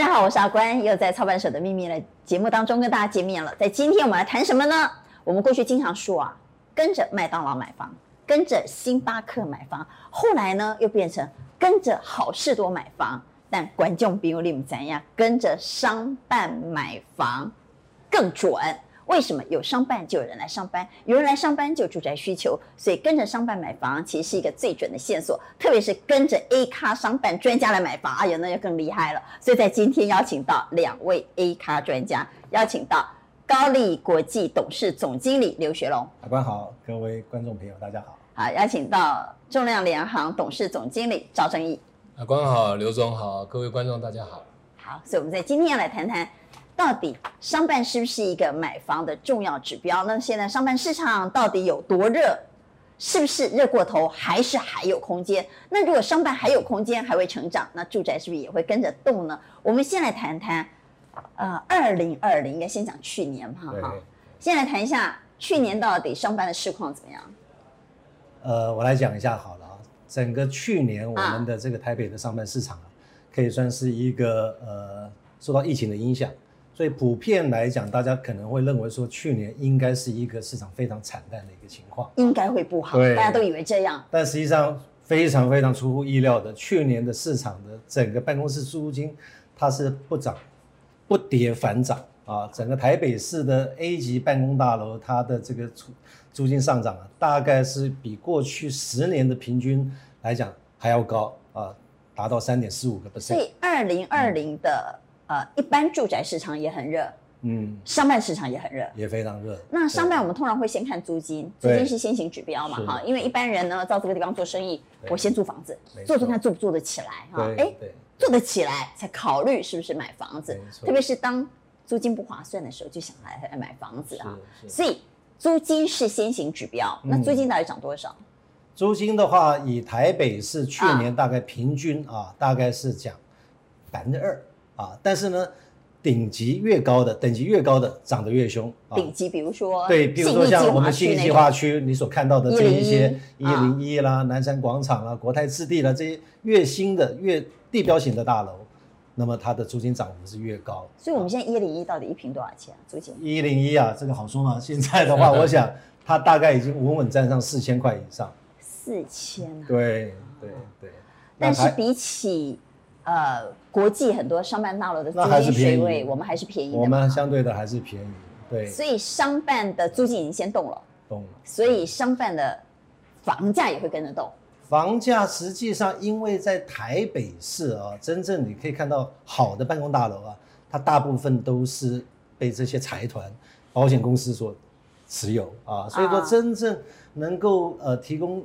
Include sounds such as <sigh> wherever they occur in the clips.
大家好，我是阿关，又在操盘手的秘密的节目当中跟大家见面了。在今天我们来谈什么呢？我们过去经常说啊，跟着麦当劳买房，跟着星巴克买房，后来呢又变成跟着好事多买房，但观众朋友你们怎样？跟着商办买房更准。为什么有商办就有人来上班，有人来上班就住宅需求，所以跟着商办买房其实是一个最准的线索。特别是跟着 A 咖商办专家来买房，哎呀，那就更厉害了。所以在今天邀请到两位 A 咖专家，邀请到高力国际董事总经理刘学龙。阿关好，各位观众朋友大家好。好，邀请到重量联行董事总经理赵正义。阿关好，刘总好，各位观众大家好。好，所以我们在今天要来谈谈。到底商办是不是一个买房的重要指标？那现在商办市场到底有多热？是不是热过头，还是还有空间？那如果商办还有空间，还会成长，那住宅是不是也会跟着动呢？我们先来谈谈，呃，二零二零应该先讲去年哈哈，先来谈一下去年到底商办的市况怎么样？呃，我来讲一下好了啊，整个去年我们的这个台北的商办市场啊，可以算是一个呃受到疫情的影响。所以普遍来讲，大家可能会认为说，去年应该是一个市场非常惨淡的一个情况，应该会不好，大家都以为这样。但实际上非常非常出乎意料的，去年的市场的整个办公室租金它是不涨不跌反涨啊！整个台北市的 A 级办公大楼，它的这个租租金上涨啊，大概是比过去十年的平均来讲还要高啊，达到三点四五个 percent。所以二零二零的。呃，一般住宅市场也很热，嗯，商办市场也很热，也非常热。那商办我们通常会先看租金，租金是先行指标嘛，哈，因为一般人呢到这个地方做生意，我先租房子，做做看做不做得起来，哈，哎，做得起来才考虑是不是买房子，特别是当租金不划算的时候，就想来来买房子啊。所以租金是先行指标，那租金到底涨多少？租金的话，以台北市去年大概平均啊，大概是讲百分之二。啊，但是呢，顶级越高的，等级越高的，涨得越凶。顶级，比如说，对，比如说像我们信义计划区，你所看到的这一些一零一啦、南山广场啦、国泰置地啦，这些越新的、越地标型的大楼，那么它的租金涨幅是越高。所以，我们现在一零一到底一平多少钱啊？租金？一零一啊，这个好说吗？现在的话，我想 <laughs> 它大概已经稳稳站上四千块以上。四千啊？对对对。但是比起呃，国际很多商办大楼的租金水位，我们还是便宜的。我们相对的还是便宜，对。所以商办的租金已经先动了，动了。所以商办的房价也会跟着动。房价实际上，因为在台北市啊，真正你可以看到好的办公大楼啊，它大部分都是被这些财团、保险公司所持有啊，所以说真正能够呃提供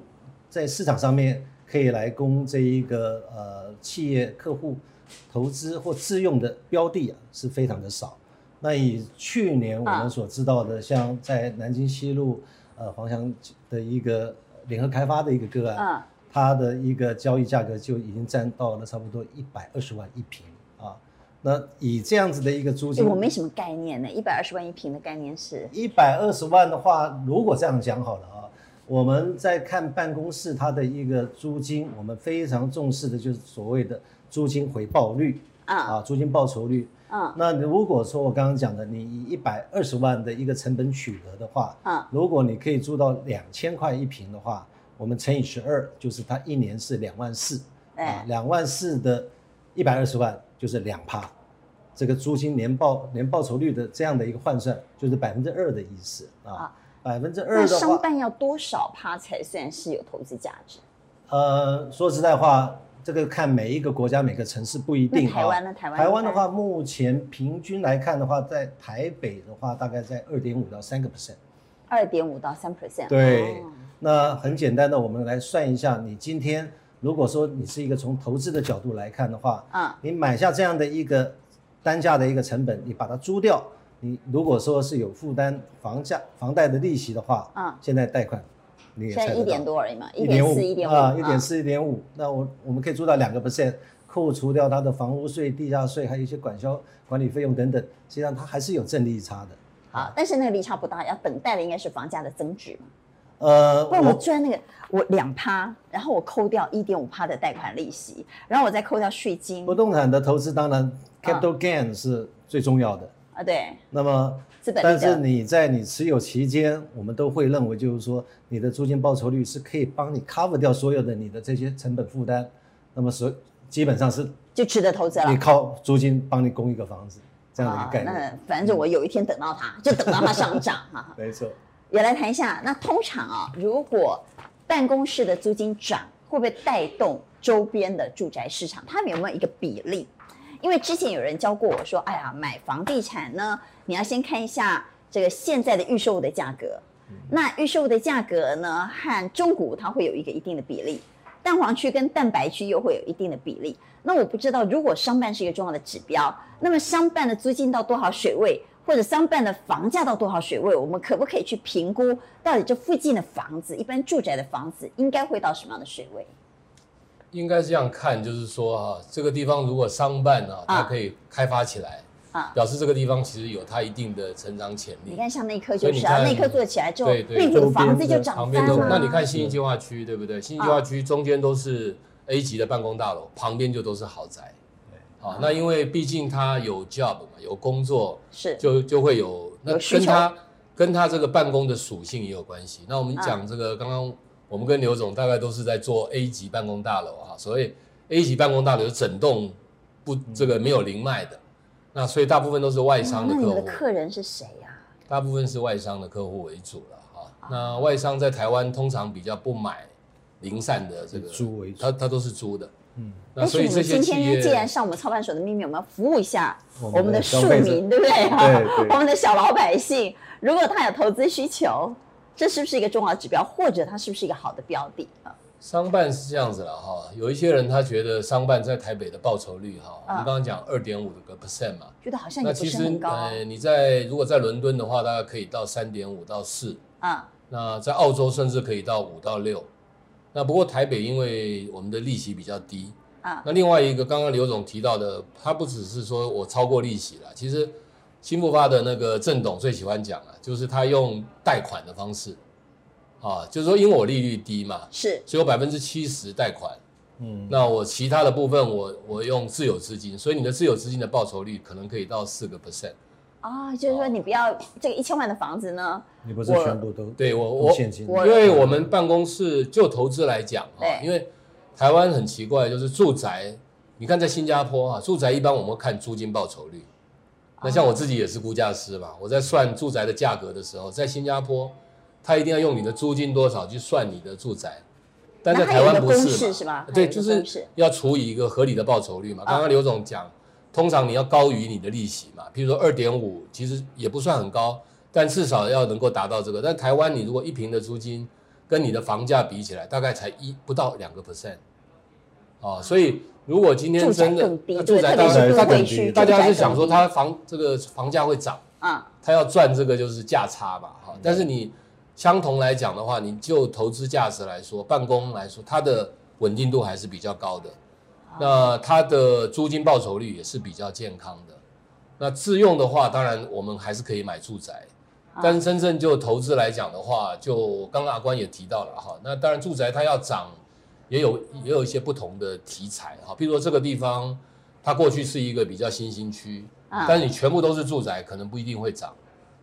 在市场上面。可以来供这一个呃企业客户投资或自用的标的啊，是非常的少。那以去年我们所知道的，像在南京西路呃黄翔的一个联合开发的一个个案，它的一个交易价格就已经占到了差不多一百二十万一平啊。那以这样子的一个租金，我没什么概念呢。一百二十万一平的概念是？一百二十万的话，如果这样讲好了啊。我们在看办公室它的一个租金，我们非常重视的就是所谓的租金回报率啊，啊，租金报酬率。嗯，那如果说我刚刚讲的，你以一百二十万的一个成本取得的话，嗯，如果你可以租到两千块一平的话，我们乘以十二，就是它一年是两万四，啊，两万四的一百二十万就是两趴，这个租金年报年报酬率的这样的一个换算，就是百分之二的意思。啊。百分之二的话，那商办要多少趴才算是有投资价值？呃，说实在话，这个看每一个国家、每个城市不一定。台湾呢？台湾？台湾的话，目前平均来看的话，在台北的话，大概在二点五到三个 percent。二点五到三 percent。对，哦、那很简单的，我们来算一下，你今天如果说你是一个从投资的角度来看的话，嗯，你买下这样的一个单价的一个成本，你把它租掉。你如果说是有负担房价、房贷的利息的话，嗯，现在贷款你也现在一点多而已嘛，一点四、一点五啊，一点四、一点五。那我我们可以做到两个 percent，扣除掉它的房屋税、地价税，还有一些管销管理费用等等，实际上它还是有正利差的。好，但是那个利差不大，要等待的应该是房价的增值嘛。呃，不然我赚那个我两趴，然后我扣掉一点五趴的贷款利息，然后我再扣掉税金。不动产的投资当然 capital gain 是最重要的啊，对。那么，但是你在你持有期间，我们都会认为就是说，你的租金报酬率是可以帮你 cover 掉所有的你的这些成本负担，那么所基本上是就值得投资了。你靠租金帮你供一个房子，这样的一个概念。那反正我有一天等到它，就等到它上涨 <laughs> 哈。没错。也来谈一下，那通常啊，如果办公室的租金涨，会不会带动周边的住宅市场？他们有没有一个比例？因为之前有人教过我说，哎呀，买房地产呢，你要先看一下这个现在的预售物的价格。那预售物的价格呢，和中古它会有一个一定的比例，蛋黄区跟蛋白区又会有一定的比例。那我不知道，如果商办是一个重要的指标，那么商办的租金到多少水位？或者商办的房价到多少水位，我们可不可以去评估到底这附近的房子，一般住宅的房子应该会到什么样的水位？应该这样看，就是说哈，这个地方如果商办啊，它可以开发起来啊，表示这个地方其实有它一定的成长潜力。你看像内科就是啊，内科做起来之后，那组房子就涨翻了。旁边都，那你看信义计划区对不对？信义计划区中间都是 A 级的办公大楼，旁边就都是豪宅。啊，那因为毕竟他有 job 嘛，有工作，是就就会有那跟他跟他这个办公的属性也有关系。那我们讲这个，刚刚我们跟刘总大概都是在做 A 级办公大楼啊，所以 A 级办公大楼有整栋不这个没有零卖的，那所以大部分都是外商的客户。那你的客人是谁呀？大部分是外商的客户为主了哈。那外商在台湾通常比较不买零散的这个租为主，他他都是租的。嗯，那所以这些今天既然上我们操盘手的秘密，我们要服务一下我们的庶民，对不对？对，<laughs> 我们的小老百姓，如果他有投资需求，这是不是一个重要指标？或者他是不是一个好的标的啊？商办是这样子了哈，有一些人他觉得商办在台北的报酬率哈，我们刚刚讲二点五个 percent 嘛，觉得好像也不是很高。呃，你在如果在伦敦的话，大概可以到三点五到四啊，那在澳洲甚至可以到五到六。那不过台北因为我们的利息比较低啊，那另外一个刚刚刘总提到的，他不只是说我超过利息了，其实新复发的那个郑董最喜欢讲了，就是他用贷款的方式，啊，就是说因为我利率低嘛，是，所以我百分之七十贷款，嗯，那我其他的部分我我用自有资金，所以你的自有资金的报酬率可能可以到四个 percent。啊、哦，就是说你不要这个一千万的房子呢，你不是全部都对我我现金，因为我们办公室就投资来讲啊，因为台湾很奇怪，就是住宅，你看在新加坡啊，住宅一般我们会看租金报酬率，那像我自己也是估价师嘛，我在算住宅的价格的时候，在新加坡，他一定要用你的租金多少去算你的住宅，但在台湾不是，是吧？对，就是要除以一个合理的报酬率嘛。刚刚刘总讲。通常你要高于你的利息嘛，譬如说二点五，其实也不算很高，但至少要能够达到这个。但台湾你如果一平的租金跟你的房价比起来，大概才一不到两个 percent，啊，所以如果今天真的那住宅当然它更低，大家是想说它房这个房价会涨啊，它要赚这个就是价差嘛，哈。但是你相同来讲的话，你就投资价值来说，办公来说，它的稳定度还是比较高的。那它的租金报酬率也是比较健康的。那自用的话，当然我们还是可以买住宅，但是真正就投资来讲的话，就刚刚阿关也提到了哈。那当然住宅它要涨，也有也有一些不同的题材哈。比如说这个地方，它过去是一个比较新兴区，但是你全部都是住宅，可能不一定会涨。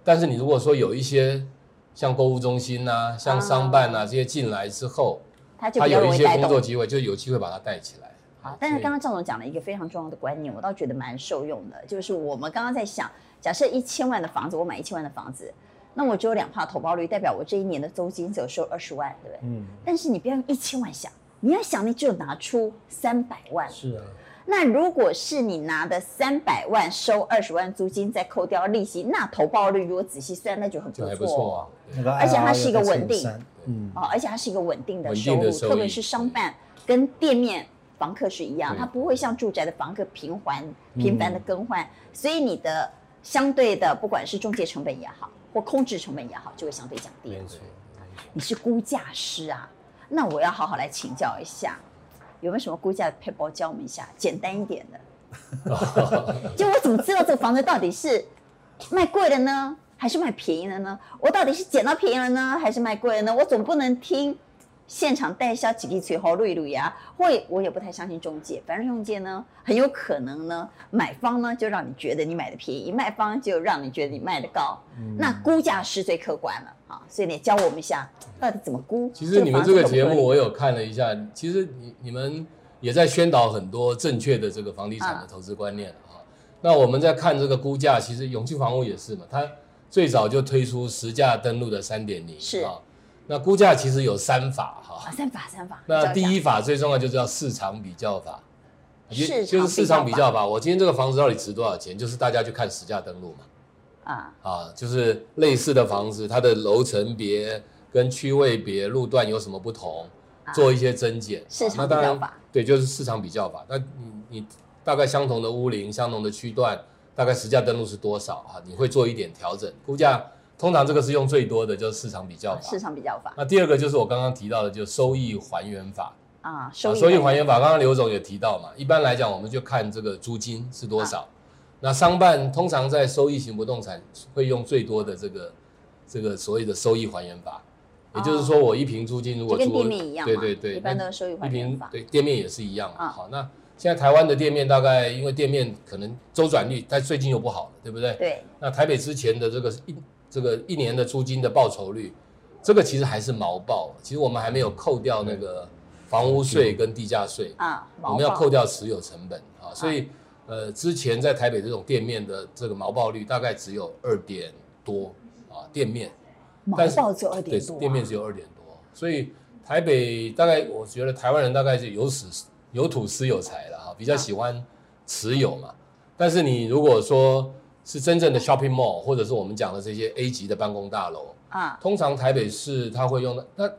但是你如果说有一些像购物中心呐、像商办呐这些进来之后，它有一些工作机会，就有机会把它带起来。好，但是刚刚赵总讲了一个非常重要的观念，我倒觉得蛮受用的，就是我们刚刚在想，假设一千万的房子，我买一千万的房子，那我只有两帕投报率，代表我这一年的租金只有收二十万，对不对？嗯。但是你不要用一千万想，你要想你只有拿出三百万。是啊。那如果是你拿的三百万收二十万租金，再扣掉利息，那投报率如果仔细算，那就很不错。还不错啊。而且它是一个稳定，嗯，哦，而且它是一个稳定的收入，特别是商办跟店面。房客是一样，它不会像住宅的房客频繁、频繁的更换，嗯、所以你的相对的，不管是中介成本也好，或控制成本也好，就会相对降低。没错，你是估价师啊，那我要好好来请教一下，有没有什么估价的撇步教我们一下，简单一点的。<laughs> 就我怎么知道这个房子到底是卖贵了呢，还是卖便宜了呢？我到底是捡到便宜了呢，还是卖贵了呢？我总不能听。现场代销几粒翠花绿绿呀，会我也不太相信中介，反正中介呢很有可能呢，买方呢就让你觉得你买的便宜，卖方就让你觉得你卖的高，嗯、那估价是最客观了啊，所以你教我们一下到底怎么估。其实你们这个节目我有看了一下，其实你你们也在宣导很多正确的这个房地产的投资观念啊。那我们在看这个估价，其实永庆房屋也是嘛，它最早就推出实价登录的三点零是啊。那估价其实有三法哈，三法三法。那第一法最重要就是叫市场比较法，是就是市场比较法。我今天这个房子到底值多少钱？就是大家去看实价登录嘛。啊啊，就是类似的房子，它的楼层别跟区位别、路段有什么不同，做一些增减。市场比较法。对，就是市场比较法。那你你大概相同的屋龄、相同的区段，大概实价登录是多少啊？你会做一点调整估价。通常这个是用最多的，就是市场比较法。市场比较法。那第二个就是我刚刚提到的，就是收益还原法啊。收益收益还原法，刚刚刘总也提到嘛。一般来讲，我们就看这个租金是多少。啊、那商办通常在收益型不动产会用最多的这个这个所谓的收益还原法，也就是说，我一平租金如果租对对对，一般都是收益还原法。对，店面也是一样。啊、好，那现在台湾的店面大概因为店面可能周转率，但最近又不好了，对不对？对。那台北之前的这个一。这个一年的租金的报酬率，这个其实还是毛报。其实我们还没有扣掉那个房屋税跟地价税啊，我们要扣掉持有成本啊。所以呃，之前在台北这种店面的这个毛报率大概只有二点多啊，店面毛报只有二点多，对，店面只有二点多。所以台北大概我觉得台湾人大概是有史有土司有财了哈，比较喜欢持有嘛。但是你如果说是真正的 shopping mall，或者是我们讲的这些 A 级的办公大楼啊。通常台北市它会用的，那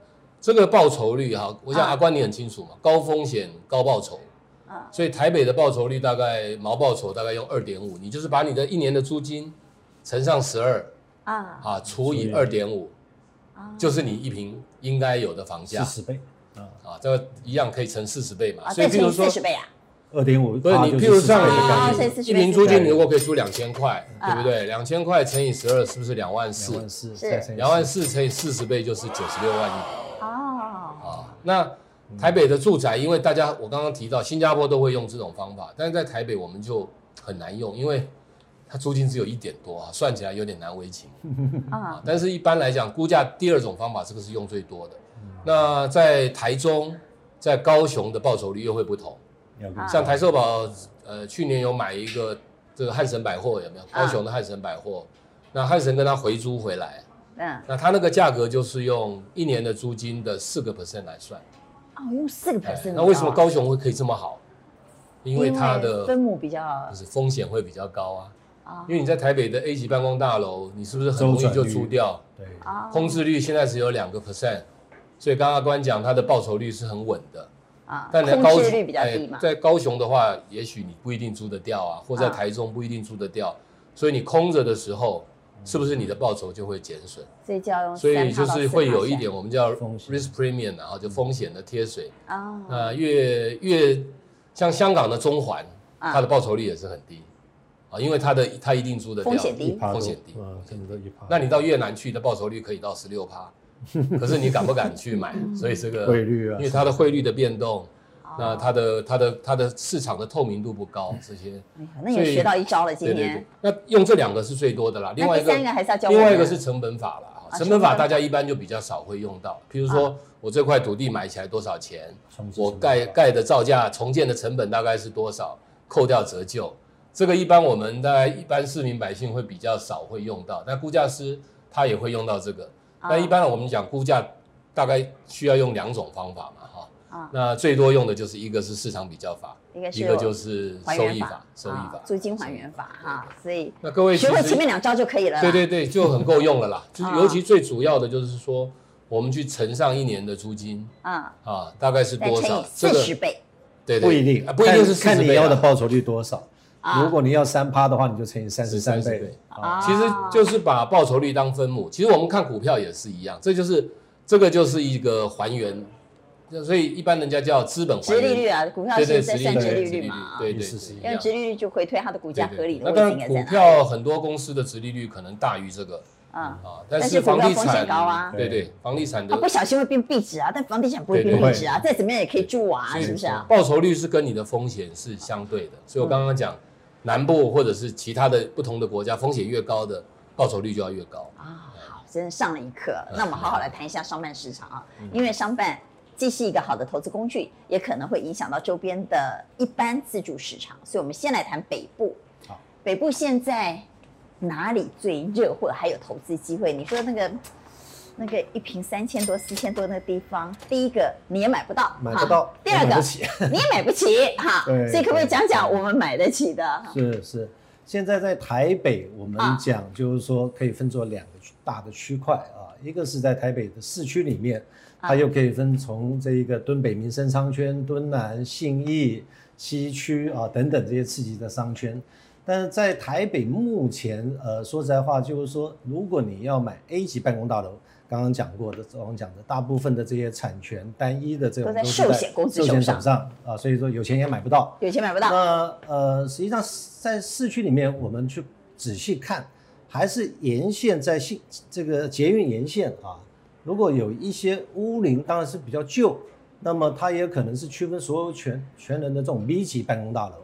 这个报酬率哈，我想阿关你很清楚嘛，高风险高报酬啊。所以台北的报酬率大概毛报酬大概用二点五，你就是把你的一年的租金乘上十二啊啊除以二点五，就是你一平应该有的房价四十倍啊啊，这个一样可以乘四十倍嘛。所以譬如说四十倍啊。二点五，不是你，譬如像你一平租金，你如果可以租两千块，对不对？两千块乘以十二，是不是两万四？两万四，两万四乘以四十倍，就是九十六万一平。哦，啊，那台北的住宅，因为大家我刚刚提到，新加坡都会用这种方法，但是在台北我们就很难用，因为它租金只有一点多啊，算起来有点难为情 <laughs> 啊。但是一般来讲，估价第二种方法，这个是用最多的。那在台中、在高雄的报酬率又会不同。像台寿宝，呃，去年有买一个这个汉神百货有没有？高雄的汉神百货，那汉神跟他回租回来，嗯，那他那个价格就是用一年的租金的四个 percent 来算。哦，用四个 percent。那为什么高雄会可以这么好？因为它的分母比较，就是风险会比较高啊。啊，因为你在台北的 A 级办公大楼，你是不是很容易就租掉？对，空置率现在只有两个 percent，所以刚刚阿关讲它的报酬率是很稳的。啊，但在高雄，在高雄的话，也许你不一定租得掉啊，或在台中不一定租得掉，所以你空着的时候，是不是你的报酬就会减损？所以就要用，所以就是会有一点我们叫 risk premium，然后就风险的贴水啊。呃，越越像香港的中环，它的报酬率也是很低啊，因为它的它一定租得掉，风险低，风险低，那你到越南去的报酬率可以到十六趴。可是你敢不敢去买？<laughs> 所以这个汇率啊，因为它的汇率的变动，那它的它的它的市场的透明度不高，这些。那也学到一招了，今天。那用这两个是最多的啦，另外一个另外一个是成本法了。成本法大家一般就比较少会用到，比如说我这块土地买起来多少钱，我盖盖的造价重建的成本大概是多少，扣掉折旧，这个一般我们大概一般市民百姓会比较少会用到，但估价师他也会用到这个。那一般我们讲估价，大概需要用两种方法嘛，哈。啊。那最多用的就是一个是市场比较法，一个就是收益法，收益法，租金还原法哈。所以那各位学会前面两招就可以了。对对对，就很够用了啦。<laughs> 就是尤其最主要的就是说，我们去乘上一年的租金啊啊，大概是多少？四十倍。对，不一定，不一定是看你要的报酬率多少。如果你要三趴的话，你就乘以三十三倍。啊，其实就是把报酬率当分母。其实我们看股票也是一样，这就是这个就是一个还原，所以一般人家叫资本殖利率啊，股票是在算殖利率嘛，对对，是是因为殖利率就回推它的股价合理的。那当然，股票很多公司的殖利率可能大于这个。啊但是房地产高啊，对对，房地产的不小心会变壁纸啊，但房地产不会变壁纸啊，再怎么样也可以住啊，是不是啊？报酬率是跟你的风险是相对的，所以我刚刚讲，南部或者是其他的不同的国家，风险越高的报酬率就要越高啊。好，真的上了一课。那我们好好来谈一下商办市场啊，因为商办既是一个好的投资工具，也可能会影响到周边的一般自住市场，所以我们先来谈北部。好，北部现在。哪里最热，或者还有投资机会？你说那个那个一瓶三千多、四千多那个地方，第一个你也买不到，买不到；第二个你也买不起，哈。<laughs> 对。所以可不可以讲讲我们买得起的？是是，现在在台北，我们讲就是说可以分作两个大的区块啊，一个是在台北的市区里面，它又可以分从这一个敦北民生商圈、敦南、信义、西区啊等等这些刺激的商圈。但是在台北目前，呃，说实在话，就是说，如果你要买 A 级办公大楼，刚刚讲过的，我们讲的大部分的这些产权单一的这种都在寿险公司手上啊，所以说有钱也买不到，有钱买不到。那呃，实际上在市区里面，我们去仔细看，还是沿线在信这个捷运沿线啊，如果有一些屋龄当然是比较旧，那么它也可能是区分所有权权人的这种 B 级办公大楼。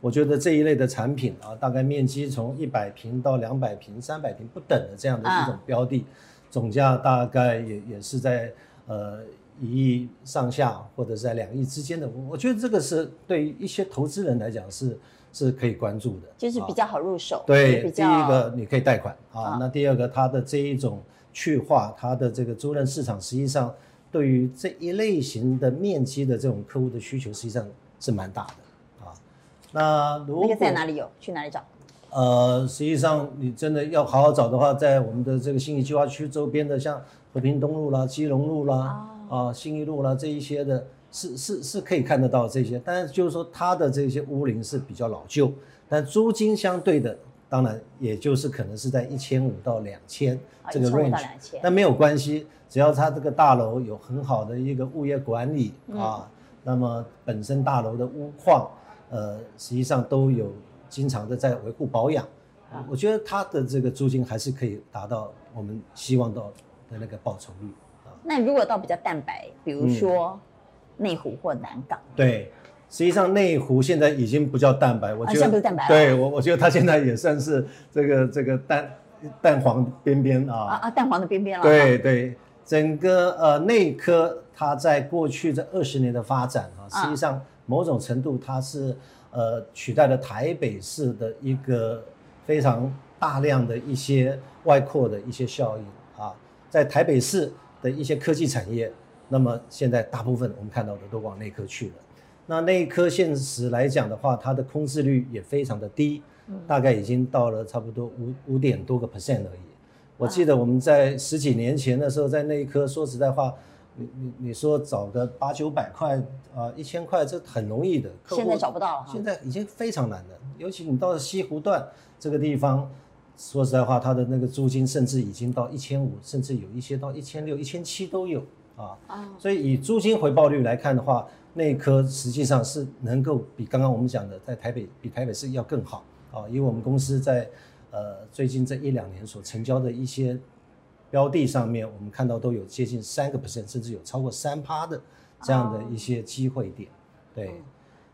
我觉得这一类的产品啊，大概面积从一百平到两百平、三百平不等的这样的一种标的，总价大概也也是在呃一亿上下或者是在两亿之间的。我觉得这个是对于一些投资人来讲是是可以关注的，就是比较好入手。对，第一个你可以贷款啊，那第二个它的这一种去化，它的这个租赁市场实际上对于这一类型的面积的这种客户的需求实际上是蛮大的啊。那如果那个在哪里有？去哪里找？呃，实际上你真的要好好找的话，在我们的这个新义计划区周边的，像和平东路啦、基隆路啦、哦、啊新义路啦这一些的，是是是可以看得到这些。但是就是说它的这些屋龄是比较老旧，但租金相对的，当然也就是可能是在一千五到两千这个 range。但没有关系，只要它这个大楼有很好的一个物业管理、嗯、啊，那么本身大楼的屋况。呃，实际上都有经常的在维护保养，啊，我觉得它的这个租金还是可以达到我们希望到的那个报酬率啊。那如果到比较蛋白，比如说内湖或南港，嗯，对，实际上内湖现在已经不叫蛋白，我觉得，啊，不是蛋白，对我我觉得它现在也算是这个这个蛋蛋黄边边啊啊啊蛋黄的边边了。对对，整个呃内科它在过去这二十年的发展啊，实际上。某种程度，它是呃取代了台北市的一个非常大量的一些外扩的一些效应啊，在台北市的一些科技产业，那么现在大部分我们看到的都往内科去了。那那一颗现实来讲的话，它的空置率也非常的低，大概已经到了差不多五五点多个 percent 而已。我记得我们在十几年前的时候，在那一颗说实在话。你你你说找个八九百块啊，一千块，这很容易的。现在找不到了，现在已经非常难了。尤其你到了西湖段这个地方，说实在话，它的那个租金甚至已经到一千五，甚至有一些到一千六、一千七都有啊。啊，所以以租金回报率来看的话，内科实际上是能够比刚刚我们讲的在台北比台北市要更好啊。因为我们公司在呃最近这一两年所成交的一些。标的上面，我们看到都有接近三个 percent，甚至有超过三趴的这样的一些机会点。对，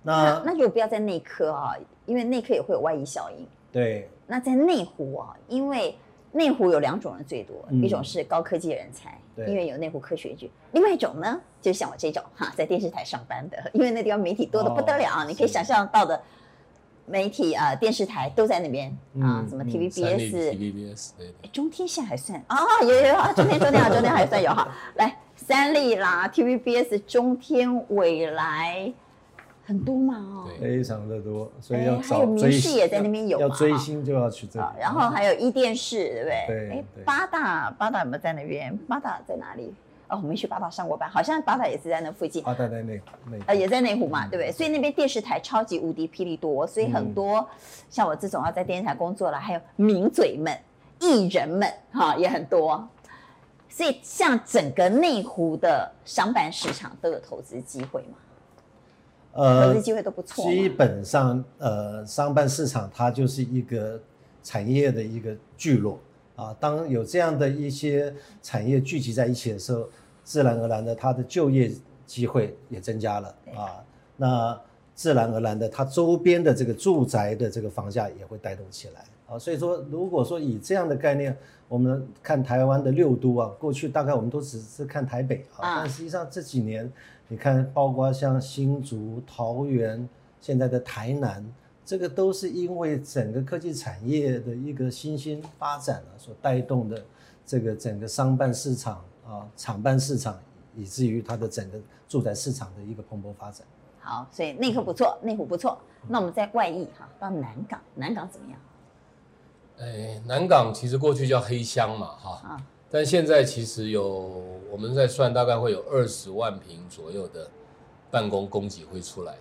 那那就不要在内科啊，因为内科也会有外溢效应。对，那在内湖啊，因为内湖有两种人最多，一种是高科技人才，因为有内湖科学局；另外一种呢，就像我这种哈，在电视台上班的，因为那地方媒体多的不得了啊，你可以想象到的。媒体啊，电视台都在那边啊，什么 TVBS，TVBS，对，中天现在还算啊，有有有啊，中天中天啊，中天还算有哈。<laughs> 来，三立啦，TVBS，中天、未来，很多嘛哦，非常的多，所以要还有民视也在那边有，要追星就要去这里。然后还有一电视，对不对？对。哎，八大，八大有没有在那边？八大在哪里？哦，我没去八大上过班，好像八大也是在那附近。八大在内湖，呃，也在内湖嘛，对不对？所以那边电视台超级无敌霹雳多，所以很多像我这种要在电视台工作了，还有名嘴们、艺人们，哈，也很多。所以像整个内湖的商办市场都有投资机会吗？呃，投资机会都不错。基本上，呃，商办市场它就是一个产业的一个聚落啊。当有这样的一些产业聚集在一起的时候，自然而然的，它的就业机会也增加了啊。那自然而然的，它周边的这个住宅的这个房价也会带动起来啊。所以说，如果说以这样的概念，我们看台湾的六都啊，过去大概我们都只是看台北啊，但实际上这几年。你看，包括像新竹、桃园，现在的台南，这个都是因为整个科技产业的一个新兴发展啊，所带动的这个整个商办市场啊、厂办市场，以至于它的整个住宅市场的一个蓬勃发展。好，所以内科不错，内湖不错。那我们在外溢哈，到南港，南港怎么样？哎，南港其实过去叫黑箱嘛，哈。啊但现在其实有我们在算，大概会有二十万平左右的办公供给会出来，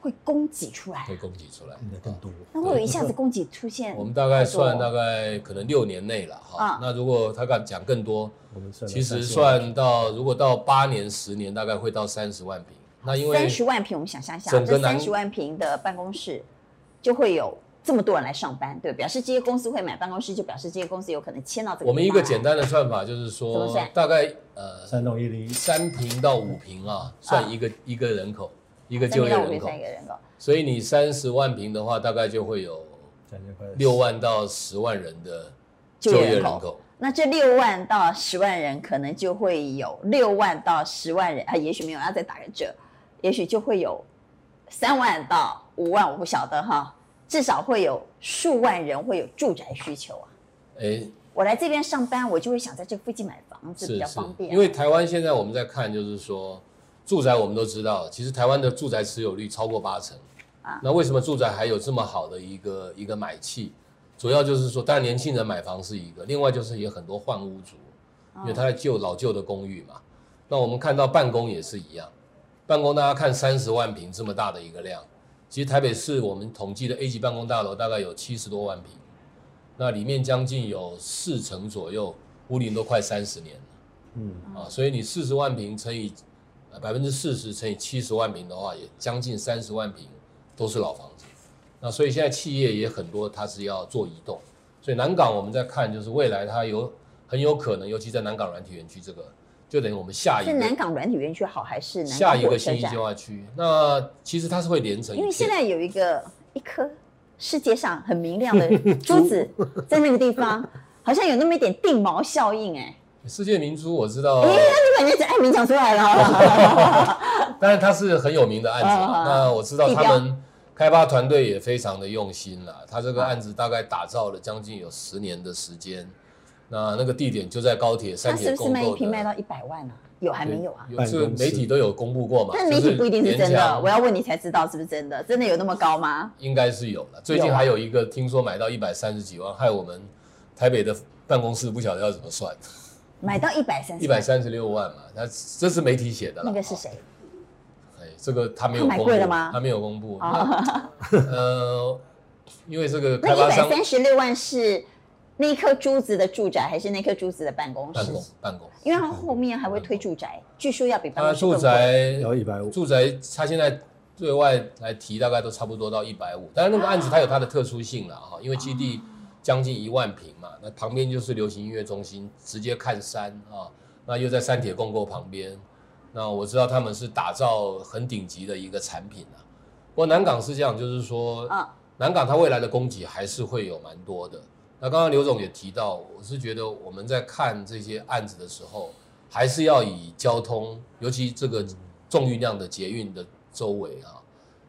会供给出来，会供给出来，应该更多。那会有一下子供给出现？我们大概算大概可能六年内了哈。那如果他敢讲更多，我们算其实算到如果到八年十年，大概会到三十万坪。那因为三十万平，我们想象一下，这三十万平的办公室就会有。这么多人来上班，对，表示这些公司会买办公室，就表示这些公司有可能迁到这个。我们一个简单的算法就是说，大概呃三栋一零三平到五平啊，算一个一个人口，一个就业人口。所以你三十万平的话，大概就会有六万到十万人的就业人口。那这六万到十万人，可能就会有六万到十万人啊，也许没有，要再打个折，也许就会有三万到五万，我不晓得哈。至少会有数万人会有住宅需求啊！哎，我来这边上班，我就会想在这附近买房子比较方便。因为台湾现在我们在看，就是说住宅，我们都知道，其实台湾的住宅持有率超过八成啊。那为什么住宅还有这么好的一个一个买气？主要就是说，当然年轻人买房是一个，另外就是也很多换屋族，因为他在旧老旧的公寓嘛。那我们看到办公也是一样，办公大家看三十万平这么大的一个量。其实台北市我们统计的 A 级办公大楼大概有七十多万平，那里面将近有四成左右，屋龄都快三十年了。嗯啊，所以你四十万平乘以百分之四十乘以七十万平的话，也将近三十万平都是老房子。那所以现在企业也很多，它是要做移动。所以南港我们在看，就是未来它有很有可能，尤其在南港软体园区这个。就等于我们下一个是南港软体园区好还是南港下一个新义计划区？那其实它是会连成，因为现在有一个一颗世界上很明亮的 <laughs> 珠子 <laughs> 在那个地方，好像有那么一点定锚效应哎。世界明珠我知道，哎，你把名字爱名讲出来了。当然它是很有名的案子，<laughs> 那我知道他们开发团队也非常的用心了。他这个案子大概打造了将近有十年的时间。那那个地点就在高铁三铁共是不是卖一瓶卖到一百万啊？有还没有啊？有，这个媒体都有公布过嘛？但媒体不一定是真的，我要问你才知道是不是真的。真的有那么高吗？应该是有了。最近还有一个听说买到一百三十几万，害我们台北的办公室不晓得要怎么算。买到一百三十。一百三十六万嘛？那这是媒体写的。那个是谁？哎，这个他没有公布。买贵了吗？他没有公布。呃，因为这个 <laughs> 开发商。那一百三十六万是。那颗珠子的住宅还是那颗珠子的办公室？办公办公，因为它后面还会推住宅，据说要比办公室住宅要一百五。住宅它现在对外来提大概都差不多到一百五，但是那个案子它有它的特殊性了哈，因为基地将近一万平嘛，那旁边就是流行音乐中心，直接看山啊，那又在三铁共构旁边，那我知道他们是打造很顶级的一个产品啊。不过南港是这样，就是说，南港它未来的供给还是会有蛮多的。那刚刚刘总也提到，我是觉得我们在看这些案子的时候，还是要以交通，尤其这个重运量的捷运的周围啊，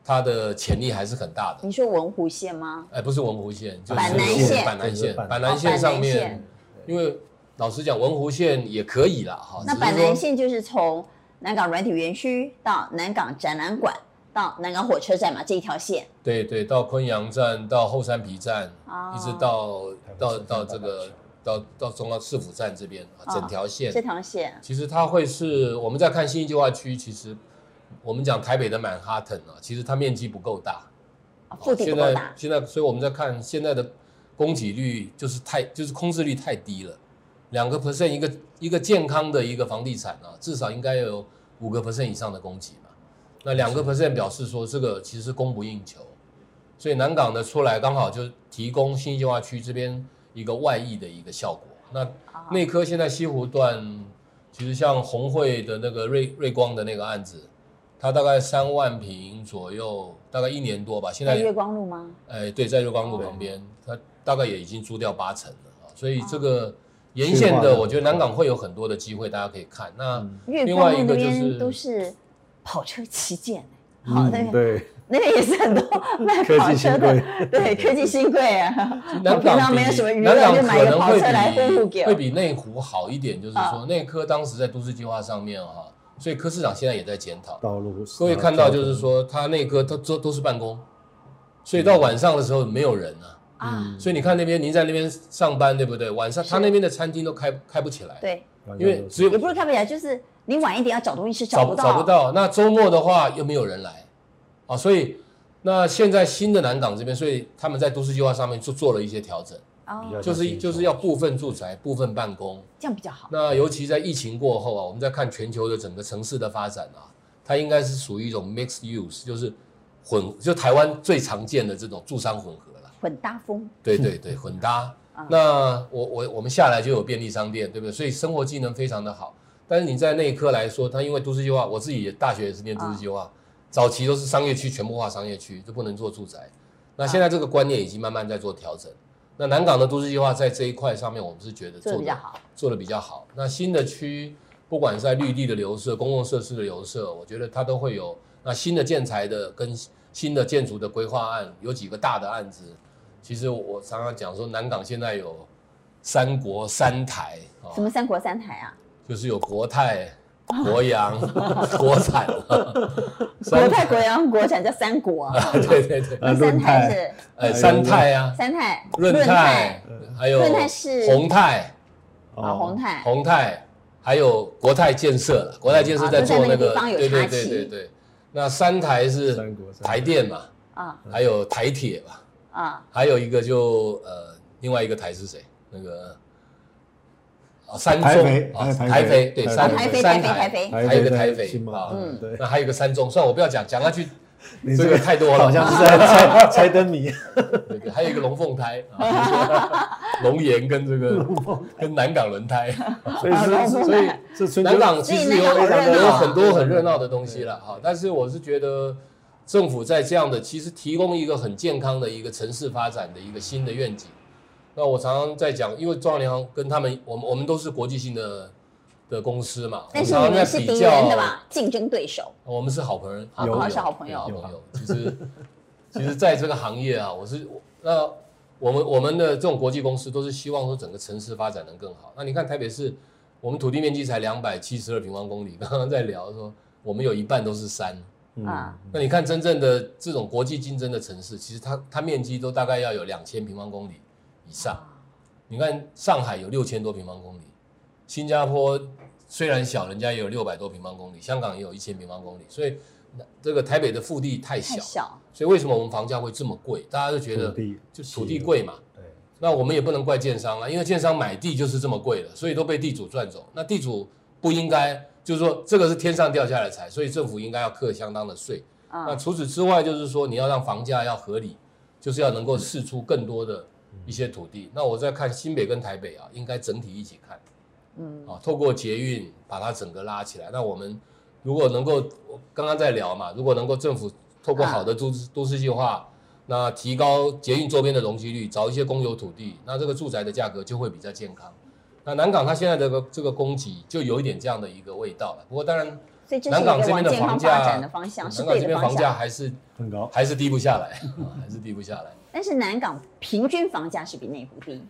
它的潜力还是很大的。你说文湖线吗？哎，不是文湖线，就是板南线。板南线，板南线上面，因为老实讲，文湖线也可以啦，哈。那板南线就是从南港软体园区到南港展览馆。到南港火车站嘛，这一条线。对对，到昆阳站，到后山皮站，哦、一直到到到这个到到中央市府站这边，哦、整条线。这条线。其实它会是我们在看新一计划区，其实我们讲台北的曼哈顿啊，其实它面积不够大，腹地不够大。现在现在，所以我们在看现在的供给率就是太就是空置率太低了。两个 percent 一个一个健康的一个房地产啊，至少应该有五个 percent 以上的供给嘛。那两个 percent 表示说这个其实是供不应求，所以南港的出来刚好就提供新计划区这边一个外溢的一个效果。那内科现在西湖段，其实像红会的那个瑞瑞光的那个案子，它大概三万平左右，大概一年多吧。现在在月光路吗？哎，对，在月光路旁边，它大概也已经租掉八成了啊。所以这个沿线的，我觉得南港会有很多的机会，大家可以看。那另外一个就是都是跑车旗舰，好的，对。那边也是很多卖跑车的，对，科技新贵啊。南港没有什么娱乐，就买一个跑车来呼呼给。会比内湖好一点，就是说内科当时在都市计划上面哈，所以柯市长现在也在检讨。道路，各位看到就是说，他内科他都都是办公，所以到晚上的时候没有人啊。啊。所以你看那边，您在那边上班对不对？晚上他那边的餐厅都开开不起来。对。因为只有也不是开不起来，就是你晚一点要找东西是找不到。找不到。那周末的话又没有人来。啊，所以那现在新的南港这边，所以他们在都市计划上面就做了一些调整，哦，就是就是要部分住宅、部分办公，这样比较好。那尤其在疫情过后啊，我们在看全球的整个城市的发展啊，它应该是属于一种 mixed use，就是混，就台湾最常见的这种住商混合了，混搭风。对对对，混搭。那我我我们下来就有便利商店，对不对？所以生活技能非常的好。但是你在那一科来说，它因为都市计划，我自己大学也是念都市计划。早期都是商业区，全部划商业区，就不能做住宅。那现在这个观念已经慢慢在做调整。那南港的都市计划在这一块上面，我们是觉得做的比较好，做的比较好。那新的区，不管是在绿地的留设、公共设施的留设，我觉得它都会有。那新的建材的跟新的建筑的规划案，有几个大的案子。其实我常常讲说，南港现在有三国三台。什么三国三台啊？就是有国泰。国阳、<laughs> 国产，国泰、国阳、国产叫三国。啊。对对对，那三泰。是哎三泰啊，三泰、润泰，还有润泰是宏泰。啊，宏泰、宏泰，还有国泰建设。了，国泰建设在做那个，对对对对对。那三台是台电嘛，啊，还有台铁嘛，啊，还有一个就呃另外一个台是谁？那个。三中啊，台肥对，三台三台，还有一个台肥啊，嗯，对，那还有一个三中，算了，我不要讲，讲下去，这个太多了，好像是在猜 <laughs> 猜灯谜。对对，还有一个龙凤胎啊，<laughs> 龙岩跟这个跟南港轮胎，所以是所以南港其实有有很多很热闹的东西了哈，但是我是觉得政府在这样的其实提供一个很健康的一个城市发展的一个新的愿景。那我常常在讲，因为中央银行跟他们，我们我们都是国际性的的公司嘛，但是你们是敌人的吧？竞争对手。我们是好朋友，好朋友是好朋友。好朋友，其实其实在这个行业啊，我是那我们我们的这种国际公司都是希望说整个城市发展能更好。那你看台北市，我们土地面积才两百七十二平方公里，刚刚在聊说我们有一半都是山啊。那你看真正的这种国际竞争的城市，其实它它面积都大概要有两千平方公里。以上，你看上海有六千多平方公里，新加坡虽然小，人家也有六百多平方公里，香港也有一千平方公里，所以这个台北的腹地太小，太小，所以为什么我们房价会这么贵？大家都觉得就土地贵嘛，对，那我们也不能怪建商啊，因为建商买地就是这么贵了，所以都被地主赚走。那地主不应该，就是说这个是天上掉下来的财，所以政府应该要课相当的税。嗯、那除此之外，就是说你要让房价要合理，就是要能够释出更多的。一些土地，那我在看新北跟台北啊，应该整体一起看，嗯，啊，透过捷运把它整个拉起来。那我们如果能够，我刚刚在聊嘛，如果能够政府透过好的都市都市计划，那提高捷运周边的容积率，找一些公有土地，那这个住宅的价格就会比较健康。那南港它现在的这个供给就有一点这样的一个味道了。不过当然，南港这边的房价，南港这边房价还是很高，还是低不下来，<laughs> 还是低不下来。但是南港平均房价是比内湖低，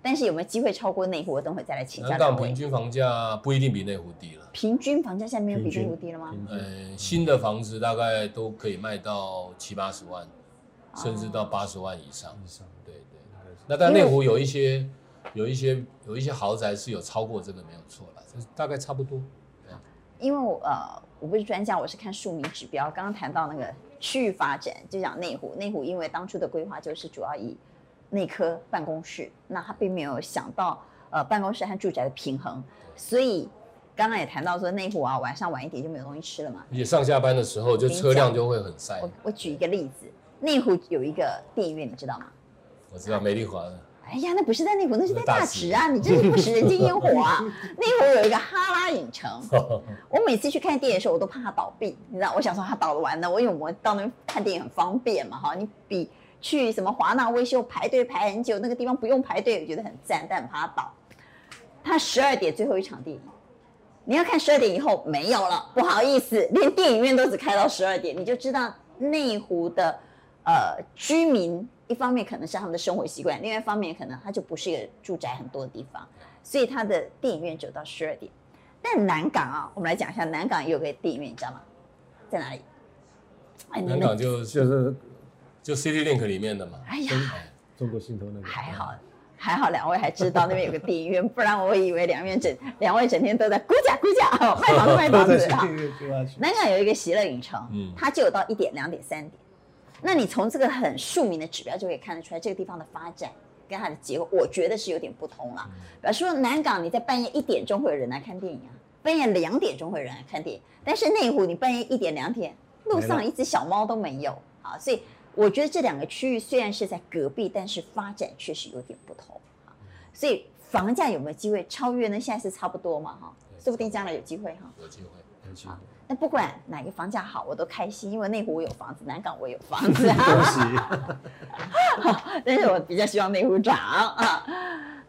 但是有没有机会超过内湖？我等会再来请教。南港平均房价不一定比内湖低了。平均房价现在没有比内湖低了吗？呃，新的房子大概都可以卖到七八十万，甚至到八十万以上。以上，对对。那但内湖有一些有一些有一些豪宅是有超过这个没有错了，就是大概差不多。因为我呃我不是专家，我是看庶民指标。刚刚谈到那个。区域发展就讲内湖，内湖因为当初的规划就是主要以内科办公室，那他并没有想到呃办公室和住宅的平衡。所以刚刚也谈到说内湖啊，晚上晚一点就没有东西吃了嘛。也上下班的时候就车辆就会很塞。我我举一个例子，内湖有一个电影院，你知道吗？我知道美丽华的。哎呀，那不是在内湖，那是在大池啊！你真是不食人间烟火啊！<laughs> 内湖有一个哈拉影城，<laughs> 我每次去看电影的时候，我都怕它倒闭，你知道？我想说它倒了完了，我因为我们到那边看电影很方便嘛，哈，你比去什么华纳威秀排队排很久，那个地方不用排队，我觉得很赞，但很怕它倒。它十二点最后一场电影，你要看十二点以后没有了，不好意思，连电影院都只开到十二点，你就知道内湖的呃居民。一方面可能是他们的生活习惯，另外一方面可能它就不是一个住宅很多的地方，所以它的电影院只有到十二点。但南港啊，我们来讲一下，南港也有个电影院，你知道吗？在哪里？哎，南港就就是就 City Link 里面的嘛。哎呀，中国信托那个。还好，还好，两位还知道那边有个电影院，不然我以为两位整两位整天都在估价估价哦，卖房子卖房子 <laughs> 啊。南港有一个喜乐影城，嗯，它就有到一点、两点、三点。那你从这个很庶民的指标就可以看得出来，这个地方的发展跟它的结构，我觉得是有点不同了。比方说南港，你在半夜一点钟会有人来看电影啊，半夜两点钟会有人来看电影，但是内湖你半夜一点两点，路上一只小猫都没有啊。所以我觉得这两个区域虽然是在隔壁，但是发展确实有点不同啊。所以房价有没有机会超越呢？现在是差不多嘛哈，说不定将来有机会哈。有机会，有机会。那不管哪个房价好，我都开心，因为内湖我有房子，南港我有房子 <laughs> 啊。<laughs> 但是我比较希望内湖涨啊，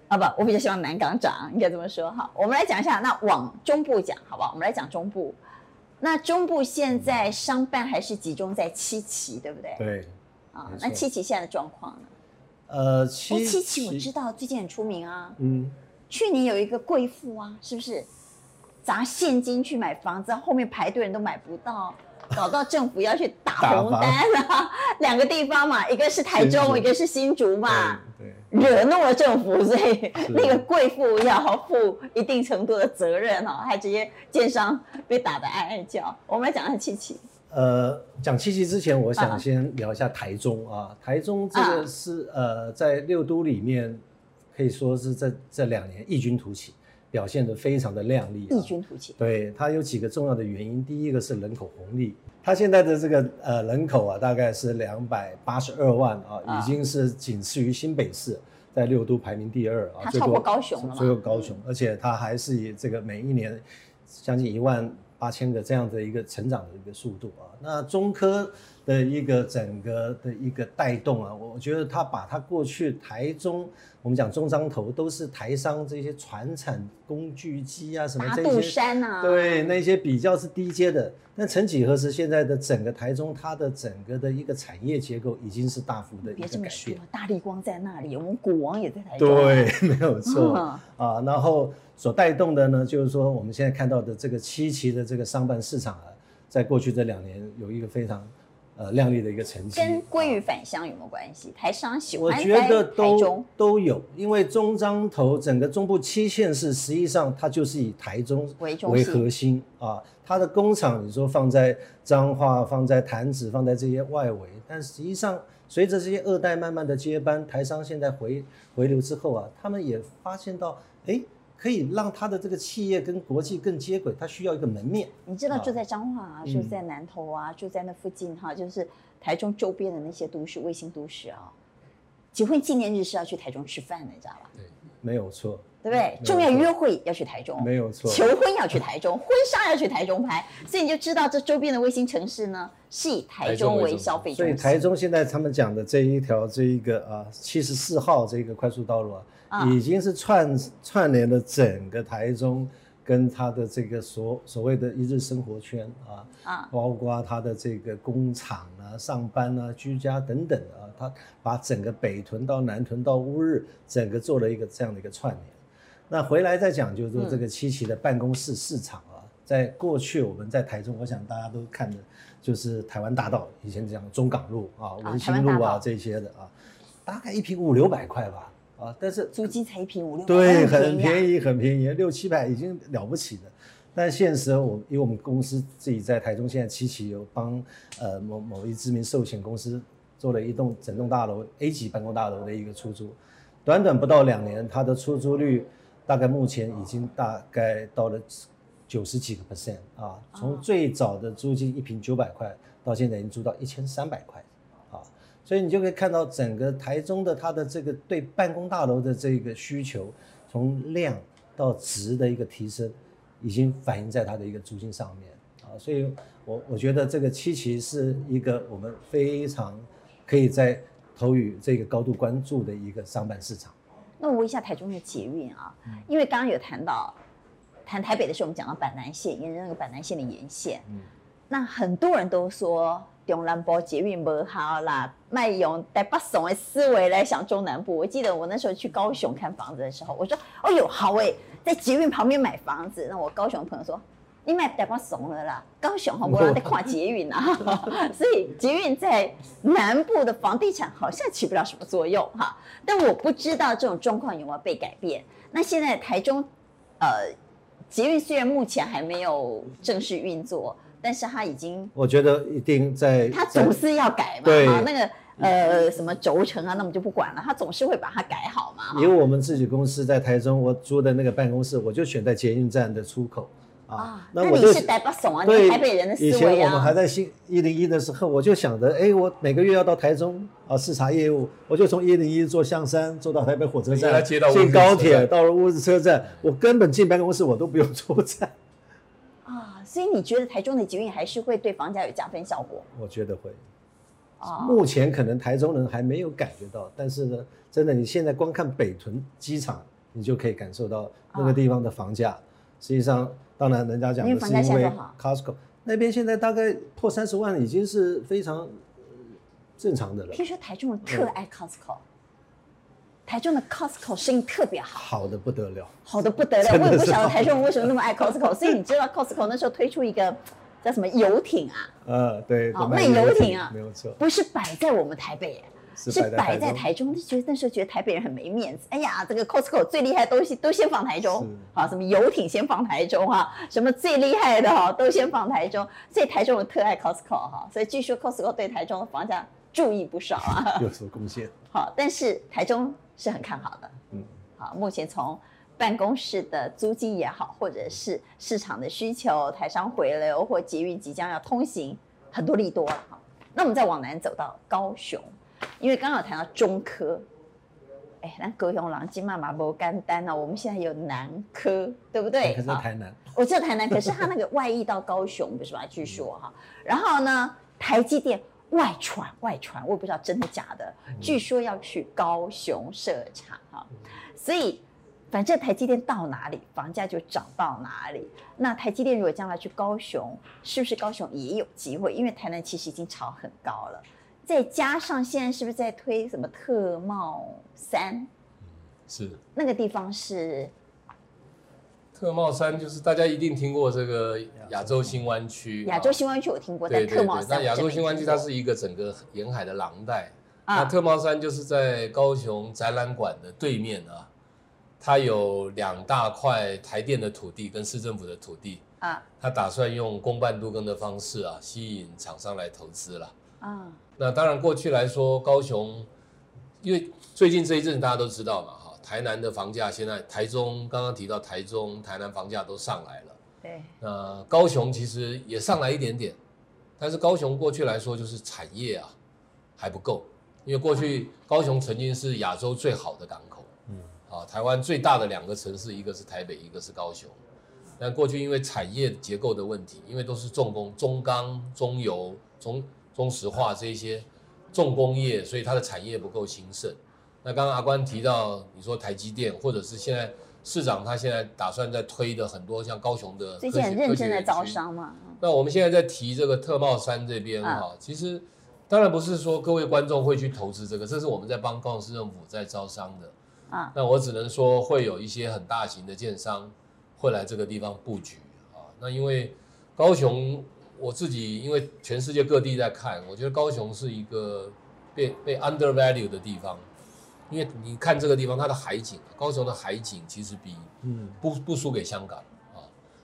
啊不，我比较希望南港涨，应该这么说哈。我们来讲一下，那往中部讲，好不好？我们来讲中部。那中部现在商办还是集中在七期，对不对？对。啊，那七期现在的状况呢？呃，七七期我知道最近很出名啊。嗯。去年有一个贵妇啊，是不是？砸现金去买房子，后面排队人都买不到，搞到政府要去打红单啊！两个地方嘛，一个是台中，一个是新竹嘛，惹怒了政府，所以那个贵妇要负一定程度的责任哈，还直接建商被打得哀哀叫。我们来讲下七七。呃，讲七七之前，我想先聊一下台中啊。啊台中这个是呃，在六都里面可以说是这这两年异军突起。表现得非常的亮丽，异军突起。对，它有几个重要的原因，第一个是人口红利，它现在的这个呃人口啊，大概是两百八十二万啊，啊已经是仅次于新北市，在六都排名第二啊，它超过高雄了嘛？超过高雄，而且它还是以这个每一年将近一万八千个这样的一个成长的一个速度啊，那中科。的一个整个的一个带动啊，我觉得他把他过去台中，我们讲中彰投都是台商这些船产工具机啊什么这些，山啊，对那些比较是低阶的。但曾几何时，现在的整个台中，它的整个的一个产业结构已经是大幅的一个改变。别这么说，大力光在那里，我们股王也在台中。对，<laughs> 没有错、嗯、啊。然后所带动的呢，就是说我们现在看到的这个七期的这个商办市场啊，在过去这两年有一个非常。呃，亮丽的一个成绩，跟鲑鱼返乡有没有关系？台商喜欢我觉得都都有，因为中彰投整个中部七县市，实际上它就是以台中为核心啊，它的工厂你说放在彰化、放在潭子、放在这些外围，但实际上随着这些二代慢慢的接班，台商现在回回流之后啊，他们也发现到，哎。可以让他的这个企业跟国际更接轨，他需要一个门面。你知道住在彰化啊，住在南投啊，住在那附近哈，就是台中周边的那些都市、卫星都市啊，结婚纪念日是要去台中吃饭的，你知道吧？对，没有错，对不对？重要约会要去台中，没有错。求婚要去台中，<laughs> 婚纱要去台中拍，所以你就知道这周边的卫星城市呢，是以台中为消费中心。所以台中现在他们讲的这一条这一个啊七十四号这个快速道路啊。已经是串串联了整个台中，跟他的这个所所谓的一日生活圈啊，啊，包括他的这个工厂啊、上班啊、居家等等啊，他把整个北屯到南屯到乌日，整个做了一个这样的一个串联。那回来再讲，就是说这个七期的办公室市场啊，在过去我们在台中，我想大家都看的，就是台湾大道，以前讲中港路啊、文心路啊这些的啊，大概一平五六百块吧。啊，但是租金才一平五六百，对，很便宜，很便宜，六七百已经了不起的。但现实，我因为我们公司自己在台中，现在七期有帮呃某某一知名寿险公司做了一栋整栋大楼 A 级办公大楼的一个出租，短短不到两年，它的出租率大概目前已经大概到了九十几个 percent 啊，从最早的租金一平九百块，到现在已经租到一千三百块，啊，所以你就可以看到整个台中的它的这个对办公大楼的这个需求，从量到值的一个提升，已经反映在它的一个租金上面啊，所以我我觉得这个七期是一个我们非常可以在投予这个高度关注的一个商办市场。那我问一下台中的捷运啊，因为刚刚有谈到谈台北的时候，我们讲到板南线，沿着那个板南线的沿线，嗯，那很多人都说中南部捷运不好啦，卖用台北怂的思维来想中南部。我记得我那时候去高雄看房子的时候，我说，哦呦，好诶，在捷运旁边买房子。那我高雄的朋友说。你买台北怂了啦，高雄好不容易在跨捷运啊，<laughs> <laughs> 所以捷运在南部的房地产好像起不了什么作用哈。但我不知道这种状况有没有被改变。那现在台中，呃，捷运虽然目前还没有正式运作，但是他已经，我觉得一定在，他总是要改嘛。对，那个呃什么轴承啊，那我们就不管了，他总是会把它改好嘛。因为我们自己公司在台中，我租的那个办公室，我就选在捷运站的出口。啊，那你是台北怂啊？你台北人的思维啊。以前我们还在新一零一的时候，我就想着，哎，我每个月要到台中啊视察业务，我就从一零一坐象山坐到台北火车站，进高铁到了乌日车站，我根本进办公室我都不用出站。啊，所以你觉得台中的捷运还是会对房价有加分效果？我觉得会。啊，目前可能台中人还没有感觉到，但是呢，真的，你现在光看北屯机场，你就可以感受到那个地方的房价，实际上。当然，人家讲的是因为 Costco 那边现在大概破三十万，已经是非常正常的了。听说台中人特爱 Costco，台中的 Costco 生意特别好，好的不得了，好的不得了。我也不晓得台中人为什么那么爱 Costco，所以你知道 Costco 那时候推出一个叫什么游艇啊？呃，对，卖游艇啊，没有错，不是摆在我们台北。是摆在台中，就觉得那时候觉得台北人很没面子。哎呀，这个 Costco 最厉害的东西都先放台中，啊，什么游艇先放台中哈，什么最厉害的哈都先放台中。所以台中人特爱 Costco 哈，所以据说 Costco 对台中的房价注意不少啊，<laughs> 有所贡献。好，但是台中是很看好的，嗯，好，目前从办公室的租金也好，或者是市场的需求、台商回流或捷运即将要通行，很多利多了哈。那我们再往南走到高雄。因为刚刚有谈到中科，哎，那高雄人金妈妈不干单哦。我们现在有南科，对不对？可是台南，我知道台南，可是它那个外溢到高雄，不是吧？据说哈，然后呢，台积电外传外传，我也不知道真的假的，据说要去高雄设厂哈，所以反正台积电到哪里，房价就涨到哪里。那台积电如果将来去高雄，是不是高雄也有机会？因为台南其实已经炒很高了。再加上现在是不是在推什么特贸三？是那个地方是特茂山，就是大家一定听过这个亚洲新湾区。亚洲新湾区我听过，但特贸三，那亚洲新湾区它是一个整个沿海的廊带。那特茂山就是在高雄展览馆的对面啊，它有两大块台电的土地跟市政府的土地啊，它打算用公办都更的方式啊，吸引厂商来投资了啊。那当然，过去来说，高雄，因为最近这一阵大家都知道嘛，哈，台南的房价现在，台中刚刚提到台中、台南房价都上来了，对，那高雄其实也上来一点点，但是高雄过去来说就是产业啊还不够，因为过去高雄曾经是亚洲最好的港口，嗯，啊，台湾最大的两个城市，一个是台北，一个是高雄，但过去因为产业结构的问题，因为都是重工、中钢、中油、中。中石化这些重工业，所以它的产业不够兴盛。那刚刚阿关提到，你说台积电，或者是现在市长他现在打算在推的很多像高雄的最近很认真的招商嘛。那我们现在在提这个特茂山这边哈，啊、其实当然不是说各位观众会去投资这个，这是我们在帮高雄市政府在招商的啊。那我只能说会有一些很大型的建商会来这个地方布局啊。那因为高雄。我自己因为全世界各地在看，我觉得高雄是一个被被 undervalue 的地方，因为你看这个地方它的海景，高雄的海景其实比嗯不不输给香港啊。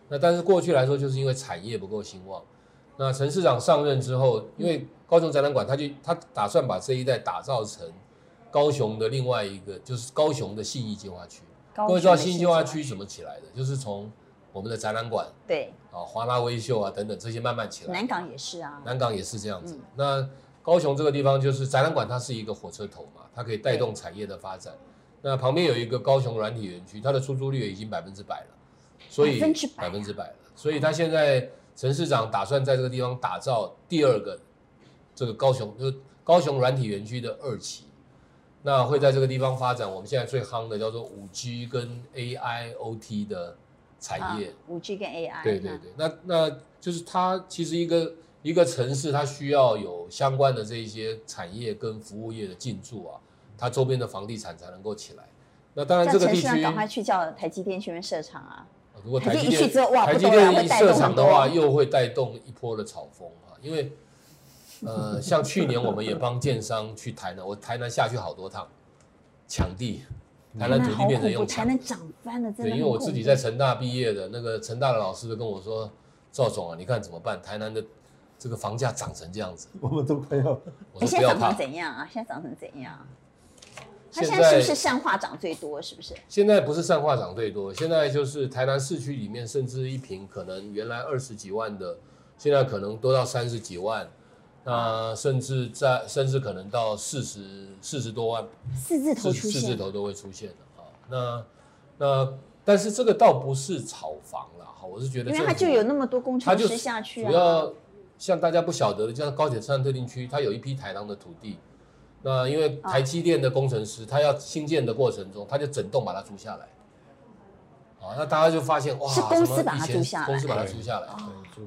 那但是过去来说，就是因为产业不够兴旺。那陈市长上任之后，因为高雄展览馆，他就他打算把这一带打造成高雄的另外一个，就是高雄的信义计划区。高各位知道雄的新计划区怎么起来的？就是从我们的展览馆对，啊、华纳微秀啊等等这些慢慢起来。南港也是啊，南港也是这样子。嗯那高雄这个地方就是展览馆，它是一个火车头嘛，它可以带动产业的发展。那旁边有一个高雄软体园区，它的出租率已经百分之百了，所以百分之百了。所以他现在陈市长打算在这个地方打造第二个这个高雄，就是高雄软体园区的二期。那会在这个地方发展我们现在最夯的叫做五 G 跟 AIoT 的产业。五 G 跟 AI。对对对，那那就是它其实一个一个城市，它需要有相关的这一些产业跟服务业的进驻啊，它周边的房地产才能够起来。那当然这个地区，赶快去叫台积电去那边设厂啊。如果台积电哇台积电一设厂的话，又会带动一波的炒风啊，因为呃，像去年我们也帮建商去台南，我台南下去好多趟抢地，台南土地变成用抢台南涨翻了，真的。对，因为我自己在成大毕业的，那个成大的老师都跟我说，赵总啊，你看怎么办？台南的这个房价涨成这样子，<laughs> 我们都快要。我哎，说不要怕现在涨成。怎样啊？现在涨成怎样？它现现在是不是善化涨最多？是不是？现在不是善化涨最多，现在就是台南市区里面，甚至一坪可能原来二十几万的，现在可能都到三十几万，那甚至在甚至可能到四十四十多万，四字头四四字头都会出现的啊。那那但是这个倒不是炒房了哈，我是觉得因为它就有那么多工程师下去啊。主要像大家不晓得的，就像高铁车站特定区，它有一批台糖的土地。那因为台积电的工程师，他要新建的过程中，他就整栋把它租下来。啊，那大家就发现哇，是公司把它租下来公司把它租下来。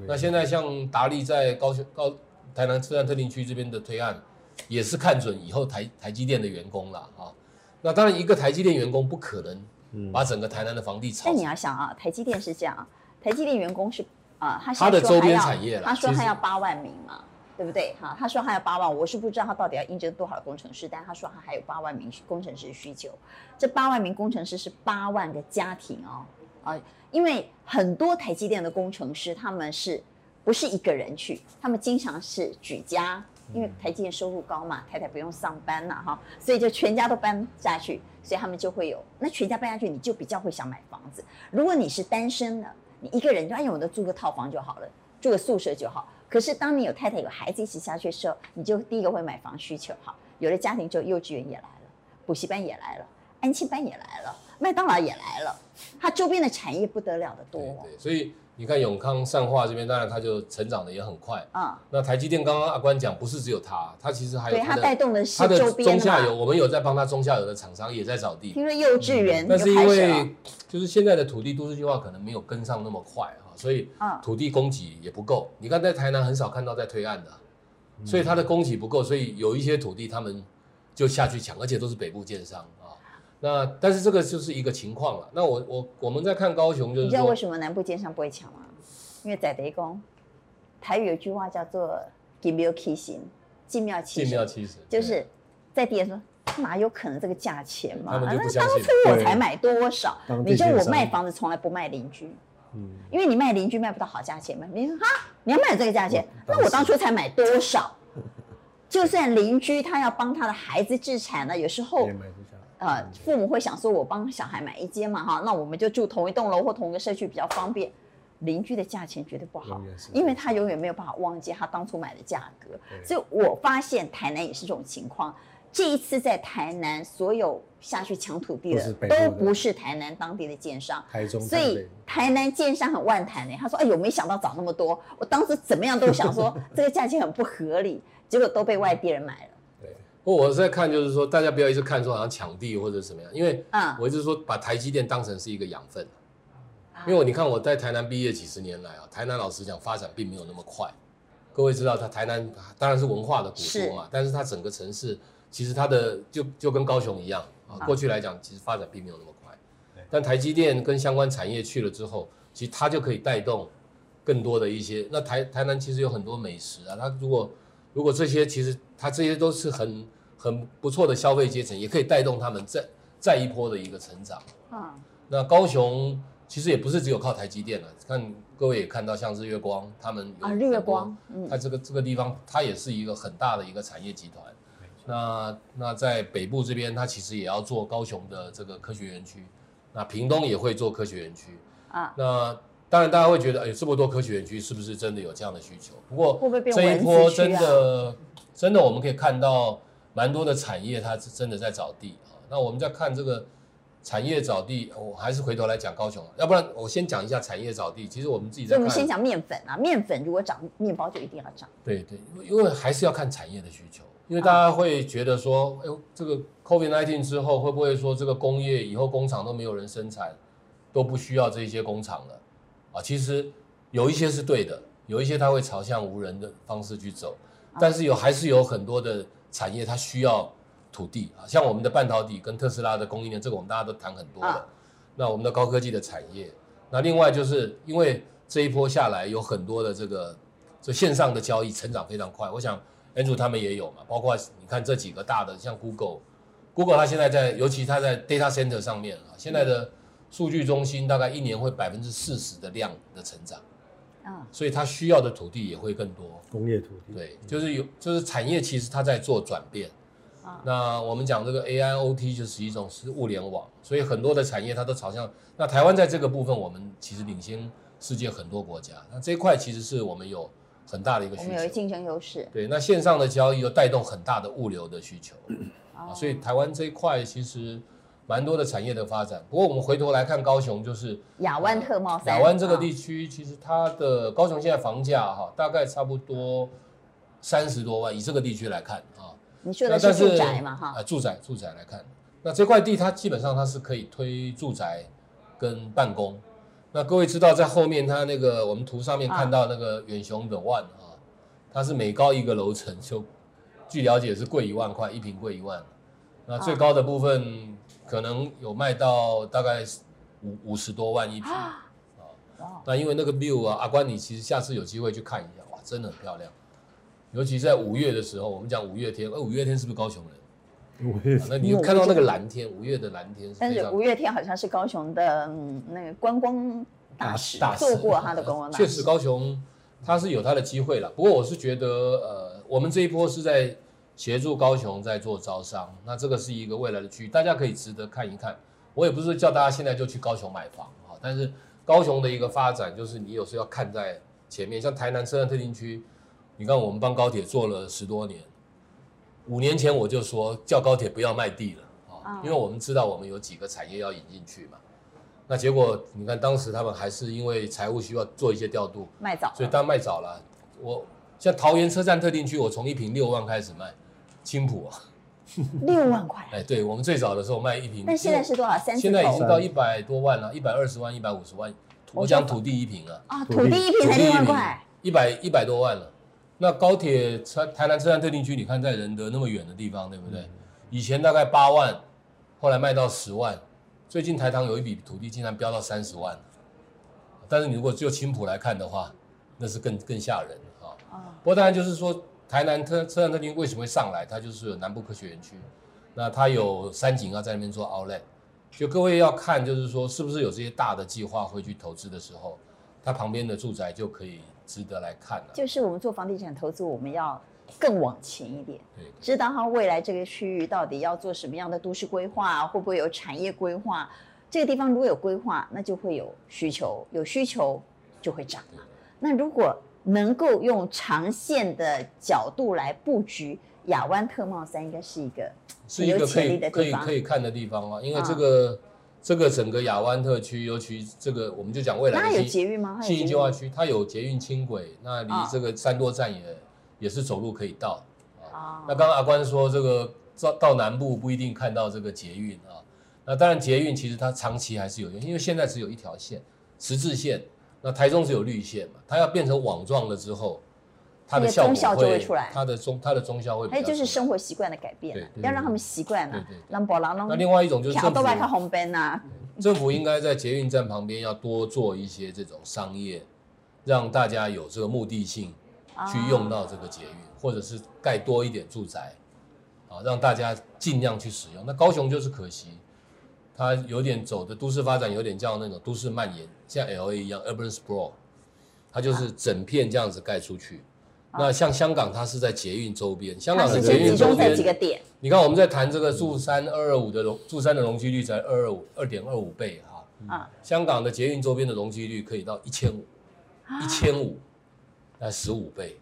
那现在像达利在高雄高台南车站特定区这边的推案，也是看准以后台台积电的员工了啊。那当然，一个台积电员工不可能把整个台南的房地产但。你要想啊，台积电是这样，台积电员工是啊，他他的周边产业啦他说他要八万名嘛，对不对？哈，他说他要八万，我是不知道他到底要应征多少工程师，但他说他还有八万名工程师需求。这八万名工程师是八万个家庭哦，啊，因为很多台积电的工程师他们是不是一个人去？他们经常是举家，因为台积电收入高嘛，太太不用上班了哈，所以就全家都搬下去，所以他们就会有那全家搬下去，你就比较会想买房子。如果你是单身的，你一个人就哎，我都租个套房就好了，住个宿舍就好。可是当你有太太有孩子一起下去的时候，你就第一个会买房需求哈，有了家庭之后幼稚园也来了，补习班也来了，安亲班也来了，麦当劳也来了，它周边的产业不得了的多。对，所以你看永康善化这边，当然它就成长的也很快。啊、那台积电刚刚阿关讲，不是只有它，它其实还有对，它它的带动的是它的周边嘛中下游，我们有在帮它中下游的厂商也在找地，听说幼稚园但是因为就是现在的土地都市计划可能没有跟上那么快啊，所以嗯土地供给也不够。你看在台南很少看到在推案的，所以它的供给不够，所以有一些土地他们就下去抢，而且都是北部建商啊。那但是这个就是一个情况了。那我我我们在看高雄，就是你知道为什么南部建商不会抢吗？因为在地公，台语有句话叫做“金庙七神”，进庙七神，进庙七十，就是在地人说哪有可能这个价钱嘛？他们不那相信当初我才买多少？你就我卖房子从来不卖邻居，嗯，因为你卖邻居卖不到好价钱嘛。你说哈，你要卖这个价钱，那我当初才买多少？就算邻居他要帮他的孩子置产了，有时候也买不下。呃，父母会想说，我帮小孩买一间嘛，哈，那我们就住同一栋楼或同一个社区比较方便。邻居的价钱绝对不好因为他永远没有办法忘记他当初买的价格。所以我发现台南也是这种情况。这一次在台南，所有下去抢土地的都不是台南当地的建商，台中、所以台南建商很万谈呢。他说：“哎呦，没想到涨那么多，我当时怎么样都想说 <laughs> 这个价钱很不合理，结果都被外地人买了。对。不过我在看，就是说大家不要一直看说好像抢地或者怎么样，因为嗯我一直说把台积电当成是一个养分。因为我你看我在台南毕业几十年来啊，台南老实讲发展并没有那么快。各位知道，它台南当然是文化的古都嘛，但是它整个城市其实它的就就跟高雄一样啊，过去来讲其实发展并没有那么快。但台积电跟相关产业去了之后，其实它就可以带动更多的一些。那台台南其实有很多美食啊，它如果如果这些其实它这些都是很很不错的消费阶层，也可以带动他们再再一波的一个成长。嗯，那高雄其实也不是只有靠台积电了，看各位也看到，像日月光他们有啊，日月光，嗯，它这个这个地方，它也是一个很大的一个产业集团。那那在北部这边，它其实也要做高雄的这个科学园区。那屏东也会做科学园区啊。那当然大家会觉得，哎，这么多科学园区是不是真的有这样的需求？不过这一波真的啊真的我们可以看到蛮多的产业，它是真的在找地啊。那我们在看这个产业找地，我还是回头来讲高雄，要不然我先讲一下产业找地。其实我们自己在看，我们先讲面粉啊，面粉如果涨，面包就一定要涨。对对，因为还是要看产业的需求。因为大家会觉得说，哎呦，这个 COVID-19 之后会不会说这个工业以后工厂都没有人生产，都不需要这些工厂了？啊，其实有一些是对的，有一些它会朝向无人的方式去走，但是有还是有很多的产业它需要土地啊，像我们的半导体跟特斯拉的供应链，这个我们大家都谈很多了。那我们的高科技的产业，那另外就是因为这一波下来有很多的这个这线上的交易成长非常快，我想。Andrew 他们也有嘛，包括你看这几个大的，像 Google，Google 它现在在，尤其它在 data center 上面啊，现在的数据中心大概一年会百分之四十的量的成长，啊，所以它需要的土地也会更多。工业土地，对，就是有，就是产业其实它在做转变。啊，那我们讲这个 AIoT 就是一种是物联网，所以很多的产业它都朝向。那台湾在这个部分，我们其实领先世界很多国家。那这一块其实是我们有。很大的一个需求，我们有竞争优势。对，那线上的交易又带动很大的物流的需求，啊，所以台湾这一块其实蛮多的产业的发展。不过我们回头来看高雄，就是亚湾特贸三，亚湾这个地区，其实它的高雄现在房价哈，大概差不多三十多万，以这个地区来看啊。你说的是住宅嘛哈？啊，住宅住宅来看，那这块地它基本上它是可以推住宅跟办公。那各位知道，在后面它那个我们图上面看到那个远雄的 One 啊，它是每高一个楼层就，据了解是贵一万块，一平贵一万。那最高的部分可能有卖到大概五五十多万一坪啊。那因为那个 view 啊，阿关你其实下次有机会去看一下，哇，真的很漂亮。尤其在五月的时候，我们讲五月天，哎，五月天是不是高雄人？五月，那你看到那个蓝天，五月的蓝天是。但是五月天好像是高雄的那个观光大使，做过他的观光大使。确实，高雄他是有他的机会了。不过我是觉得，呃，我们这一波是在协助高雄在做招商，那这个是一个未来的区域，大家可以值得看一看。我也不是叫大家现在就去高雄买房啊，但是高雄的一个发展，就是你有时候要看在前面。像台南车站特定区，你看我们帮高铁做了十多年。五年前我就说叫高铁不要卖地了啊，因为我们知道我们有几个产业要引进去嘛。那结果你看当时他们还是因为财务需要做一些调度，卖早，所以当卖早了。我像桃园车站特定区，我从一坪六万开始卖，青浦啊，六万块。哎，对我们最早的时候卖一坪，那现在是多少？三十。现在已经到一百多万了，一百二十万、一百五十万。我讲土地一平啊，啊，土地一平才六万块，一百一百多万了。那高铁车台南车站特定区，你看在仁德那么远的地方，对不对？以前大概八万，后来卖到十万，最近台糖有一笔土地竟然飙到三十万。但是你如果就青浦来看的话，那是更更吓人啊。不过当然就是说，台南车车站特定区为什么会上来？它就是有南部科学园区，那它有三井要在那边做 Outlet。就各位要看，就是说是不是有这些大的计划会去投资的时候，它旁边的住宅就可以。值得来看了，就是我们做房地产投资，我们要更往前一点，对知道它未来这个区域到底要做什么样的都市规划，会不会有产业规划？这个地方如果有规划，那就会有需求，有需求就会涨了。那如果能够用长线的角度来布局，亚湾特贸三应该是一个是一个可以可以可以看的地方啊，因为这个。嗯这个整个亚湾特区，尤其这个，我们就讲未来的。它有捷运吗？信义计划区，它有捷运轻轨，那离这个三多站也、哦、也是走路可以到。哦、那刚刚阿关说，这个到到南部不一定看到这个捷运啊。那当然，捷运其实它长期还是有用，因为现在只有一条线，十字线。那台中只有绿线嘛，它要变成网状了之后。它的效果会出来，它的中它的中效会。还有就是生活习惯的改变，要让他们习惯了。那另外一种就是政府，<laughs> 政府应该在捷运站旁边要多做一些这种商业，让大家有这个目的性去用到这个捷运，或者是盖多一点住宅，啊，让大家尽量去使用。那高雄就是可惜，它有点走的都市发展有点叫那种都市蔓延，像 LA 一样 urban sprawl，它就是整片这样子盖出去。那像香港，它是在捷运周边，香港的捷运周是集中在几个边，点？你看我们在谈这个住三二二五的容住三的容积率才二二五二点二五倍哈，啊，香港的捷运周边的容积率可以到一千五，一千五，那十五倍，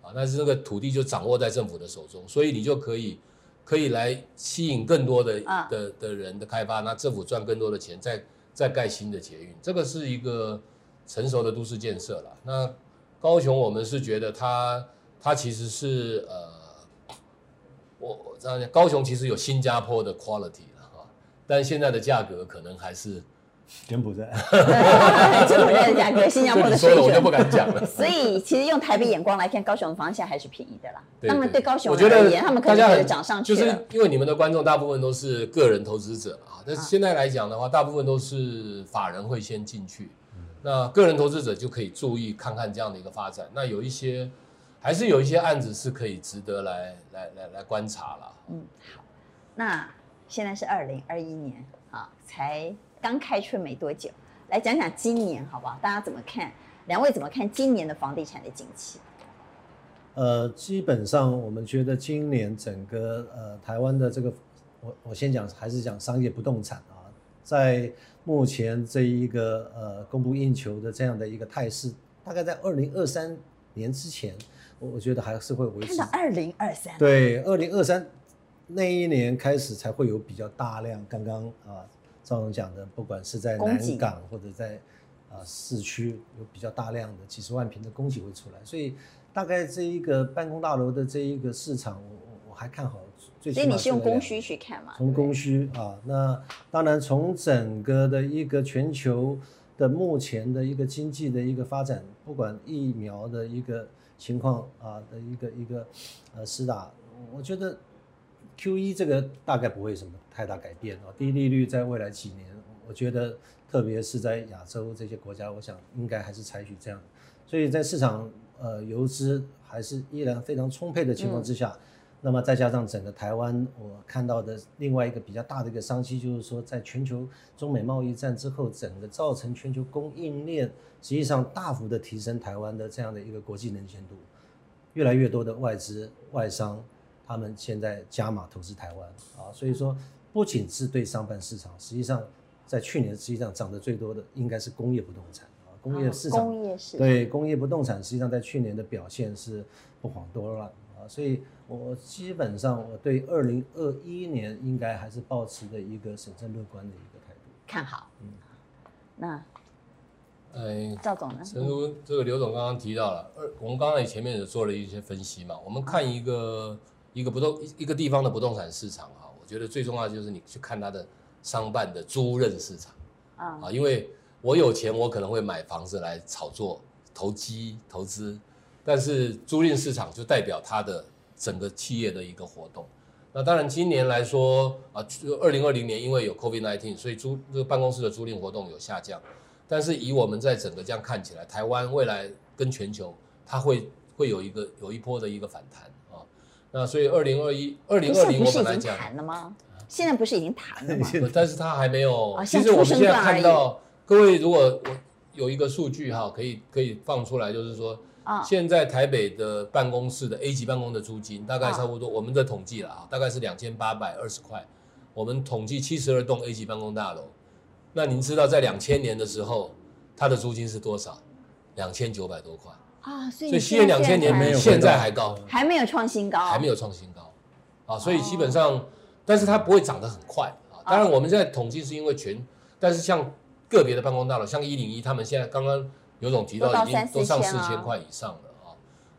啊，但是这个土地就掌握在政府的手中，所以你就可以可以来吸引更多的啊的的人的开发，那政府赚更多的钱，再再盖新的捷运，这个是一个成熟的都市建设了。那高雄我们是觉得它它其实是呃，我我这样讲，高雄其实有新加坡的 quality 了哈，但现在的价格可能还是。柬埔寨，<laughs> 柬埔寨的价格，新加坡的水这你说了我就不。敢讲了。<laughs> 所以其实用台北眼光来看，高雄的房价还是便宜的啦。对当然对高雄我觉得人而言，他们可能涨上去了。就是因为你们的观众大部分都是个人投资者啊，但是现在来讲的话，大部分都是法人会先进去，那个人投资者就可以注意看看这样的一个发展。那有一些还是有一些案子是可以值得来来来来观察了。嗯，好，那现在是二零二一年啊，才刚开春没多久，来讲讲今年好不好？大家怎么看？两位怎么看今年的房地产的景气？呃，基本上我们觉得今年整个呃台湾的这个，我我先讲还是讲商业不动产啊，在目前这一个呃供不应求的这样的一个态势，大概在二零二三年之前，我我觉得还是会维持。看到二零二三，对，二零二三那一年开始才会有比较大量，刚刚啊赵总讲的，不管是在南港或者在啊市区，有比较大量的几十万平的供给会出来，所以。大概这一个办公大楼的这一个市场，我我我还看好最。所以你是用供需去看嘛？从供需啊，那当然从整个的一个全球的目前的一个经济的一个发展，不管疫苗的一个情况啊的一个一个呃施打，我觉得 QE 这个大概不会什么太大改变啊。低利率在未来几年，我觉得特别是在亚洲这些国家，我想应该还是采取这样，所以在市场。呃，游资还是依然非常充沛的情况之下，嗯、那么再加上整个台湾，我看到的另外一个比较大的一个商机，就是说，在全球中美贸易战之后，整个造成全球供应链实际上大幅的提升台湾的这样的一个国际能见度，越来越多的外资外商，他们现在加码投资台湾啊，所以说不仅是对商办市场，实际上在去年实际上涨得最多的应该是工业不动产。工业市场，工业市场对工业不动产，实际上在去年的表现是不遑多让啊，所以我基本上我对二零二一年应该还是保持的一个审慎乐观的一个态度，看好。嗯，那，哎，赵总呢？诚如这个刘总刚刚提到了，二我们刚才前面也做了一些分析嘛，我们看一个一个不动一个地方的不动产市场哈，我觉得最重要的就是你去看它的商办的租赁市场啊，因为。我有钱，我可能会买房子来炒作、投机、投资，但是租赁市场就代表它的整个企业的一个活动。那当然，今年来说啊，二零二零年因为有 COVID-19，所以租这个办公室的租赁活动有下降。但是以我们在整个这样看起来，台湾未来跟全球，它会会有一个有一波的一个反弹啊。那所以二零二一、二零二零我本来讲谈了吗？现在不是已经谈了吗？<laughs> 但是他还没有。其实我们现在看到。各位，如果我有一个数据哈，可以可以放出来，就是说，啊，现在台北的办公室的 A 级办公的租金大概差不多，我们的统计了啊，大概是两千八百二十块。我们统计七十二栋 A 级办公大楼，那您知道在两千年的时候，它的租金是多少？两千九百多块啊，所以所以西元两千年没有现在还高，还没有创新高，还没有创新高啊，所以基本上，但是它不会涨得很快啊。当然，我们现在统计是因为全，但是像。个别的办公大楼，像一零一，他们现在刚刚刘总提到，已经都上四千块以上了啊。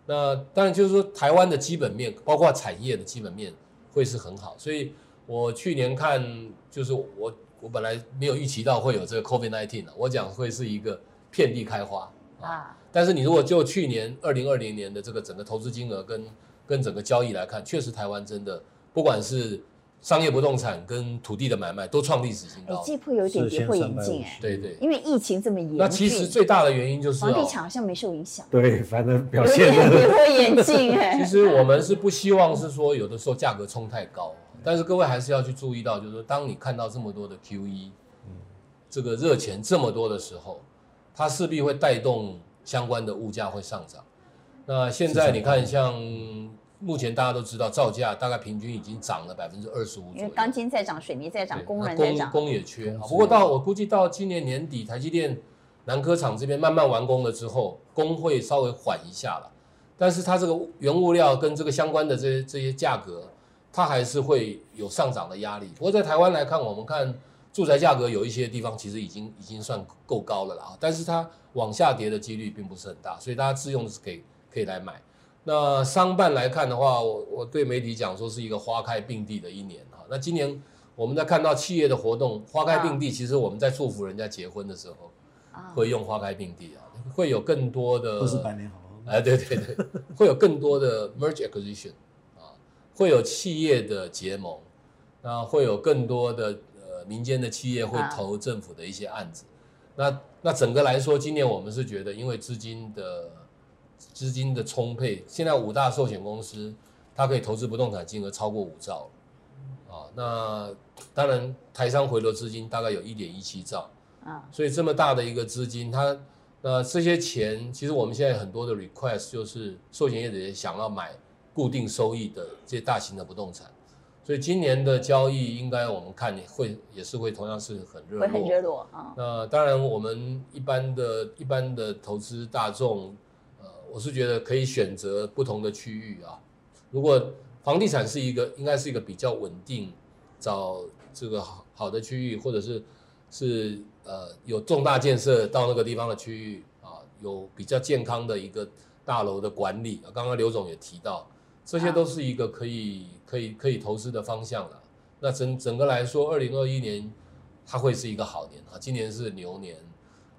那当然就是说，台湾的基本面，包括产业的基本面，会是很好。所以我去年看，就是我我本来没有预期到会有这个 COVID-19 的，我讲会是一个遍地开花啊。但是你如果就去年二零二零年的这个整个投资金额跟跟整个交易来看，确实台湾真的不管是。商业不动产跟土地的买卖都创历史新高，哎，这波有点跌破眼镜哎，对对，因为疫情这么严峻，那其实最大的原因就是房地产好像没受影响，对，反正表现有点跌破眼镜哎。<laughs> 其实我们是不希望是说有的时候价格冲太高，但是各位还是要去注意到，就是说当你看到这么多的 QE，这个热钱这么多的时候，它势必会带动相关的物价会上涨。那现在你看，像目前大家都知道，造价大概平均已经涨了百分之二十五左右。因为钢筋在涨，水泥在涨，工人在涨，工也缺。不过到我估计到今年年底，台积电南科厂这边慢慢完工了之后，工会稍微缓一下了。但是它这个原物料跟这个相关的这些这些价格，它还是会有上涨的压力。不过在台湾来看，我们看住宅价格有一些地方其实已经已经算够高了啦，但是它往下跌的几率并不是很大，所以大家自用是可以可以来买。那商办来看的话，我我对媒体讲说是一个花开并蒂的一年哈。那今年我们在看到企业的活动花开并蒂，其实我们在祝福人家结婚的时候，会用花开并蒂啊，会有更多的都是百年好合。哎，对对对，会有更多的 merge acquisition 啊，会有企业的结盟，那会有更多的呃民间的企业会投政府的一些案子。那那整个来说，今年我们是觉得，因为资金的。资金的充沛，现在五大寿险公司，它可以投资不动产金额超过五兆，啊，那当然台商回流资金大概有一点一七兆，啊，所以这么大的一个资金，它那这些钱，其实我们现在很多的 request 就是寿险业者也想要买固定收益的这些大型的不动产，所以今年的交易应该我们看会也是会同样是很热络，会很热络啊。那当然我们一般的一般的投资大众。呃我是觉得可以选择不同的区域啊。如果房地产是一个，应该是一个比较稳定，找这个好好的区域，或者是是呃有重大建设到那个地方的区域啊，有比较健康的一个大楼的管理啊。刚刚刘总也提到，这些都是一个可以可以可以投资的方向了。那整整个来说，二零二一年它会是一个好年啊。今年是牛年，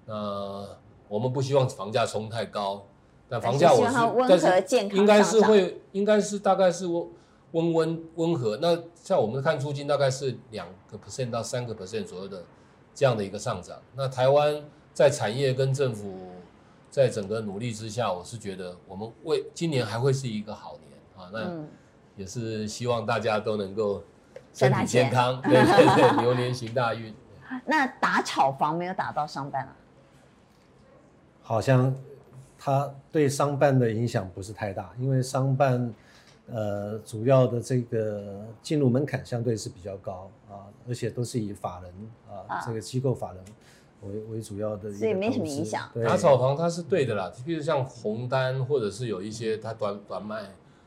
那我们不希望房价冲太高。那房价我是，但是应该是会，应该是大概是温温温温和。那像我们看租金大概是两个 percent 到三个 percent 左右的这样的一个上涨。那台湾在产业跟政府在整个努力之下，我是觉得我们为今年还会是一个好年啊。那也是希望大家都能够身体健康，对对对，牛 <laughs> 年行大运。那打炒房没有打到商办啊？好像。它对商办的影响不是太大，因为商办，呃，主要的这个进入门槛相对是比较高啊，而且都是以法人啊，啊这个机构法人为为主要的，所以没什么影响。打炒房它是对的啦，比如像红单或者是有一些它短短卖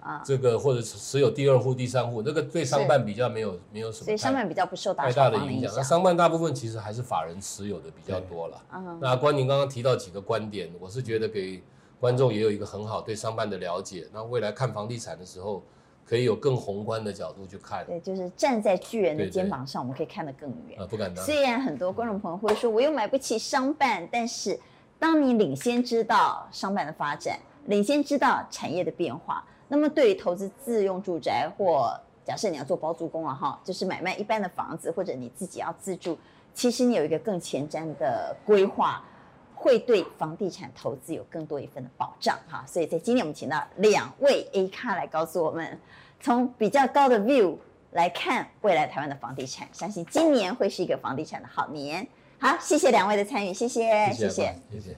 啊，这个或者持有第二户、第三户，那个对商办比较没有没有什么，所以商办比较不受太大的影响。那商办大部分其实还是法人持有的比较多了。那关宁刚刚提到几个观点，我是觉得给。观众也有一个很好对商办的了解，那未来看房地产的时候，可以有更宏观的角度去看。对，就是站在巨人的肩膀上，我们可以看得更远。啊，不敢当。虽然很多观众朋友会说，我又买不起商办，但是当你领先知道商办的发展，领先知道产业的变化，那么对于投资自用住宅或假设你要做包租公了，哈，就是买卖一般的房子，或者你自己要自住，其实你有一个更前瞻的规划。会对房地产投资有更多一份的保障哈，所以在今天我们请到两位 A 咖来告诉我们，从比较高的 view 来看未来台湾的房地产，相信今年会是一个房地产的好年。好，谢谢两位的参与，谢谢，谢谢，谢谢。谢谢。